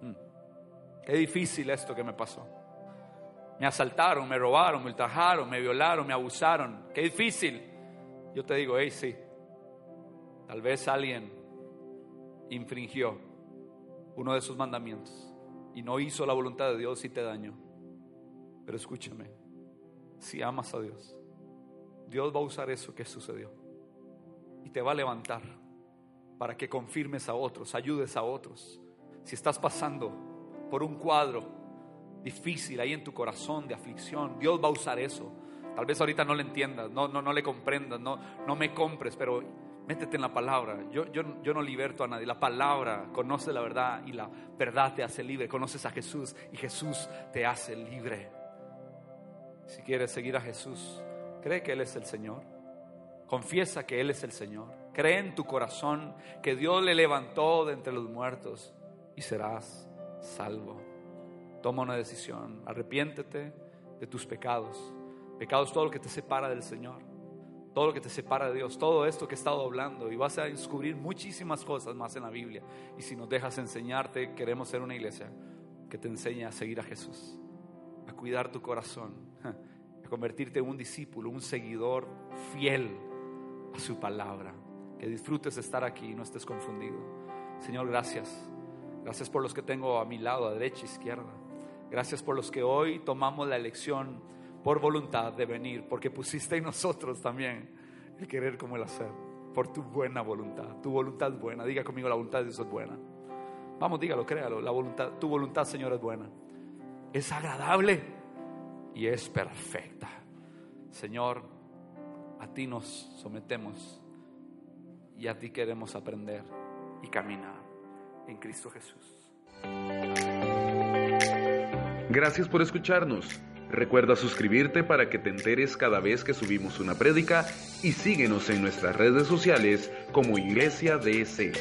mm. qué difícil esto que me pasó. Me asaltaron, me robaron, me ultrajaron, me violaron, me abusaron, qué difícil. Yo te digo, hey, sí, tal vez alguien infringió uno de sus mandamientos y no hizo la voluntad de Dios y te dañó. Pero escúchame, si amas a Dios, Dios va a usar eso que sucedió y te va a levantar para que confirmes a otros, ayudes a otros. Si estás pasando por un cuadro difícil ahí en tu corazón de aflicción, Dios va a usar eso. Tal vez ahorita no le entiendas, no, no, no le comprendas, no, no me compres, pero Métete en la palabra. Yo, yo, yo no liberto a nadie. La palabra conoce la verdad y la verdad te hace libre. Conoces a Jesús y Jesús te hace libre. Si quieres seguir a Jesús, cree que Él es el Señor. Confiesa que Él es el Señor. Cree en tu corazón que Dios le levantó de entre los muertos y serás salvo. Toma una decisión. Arrepiéntete de tus pecados. Pecados todo lo que te separa del Señor todo lo que te separa de Dios, todo esto que he estado hablando y vas a descubrir muchísimas cosas más en la Biblia. Y si nos dejas enseñarte, queremos ser una iglesia que te enseñe a seguir a Jesús, a cuidar tu corazón, a a convertirte en un discípulo, un seguidor fiel a su palabra. Que disfrutes estar aquí y no estés confundido. Señor, gracias. Gracias por los que tengo a mi lado, a derecha e izquierda. Gracias por los que hoy tomamos la elección por voluntad de venir, porque pusiste en nosotros también el querer como el hacer, por tu buena voluntad, tu voluntad buena. Diga conmigo, la voluntad de Dios es buena. Vamos, dígalo, créalo, la voluntad, tu voluntad, Señor, es buena. Es agradable y es perfecta. Señor, a ti nos sometemos y a ti queremos aprender y caminar en Cristo Jesús. Gracias por escucharnos. Recuerda suscribirte para que te enteres cada vez que subimos una prédica y síguenos en nuestras redes sociales como Iglesia DC.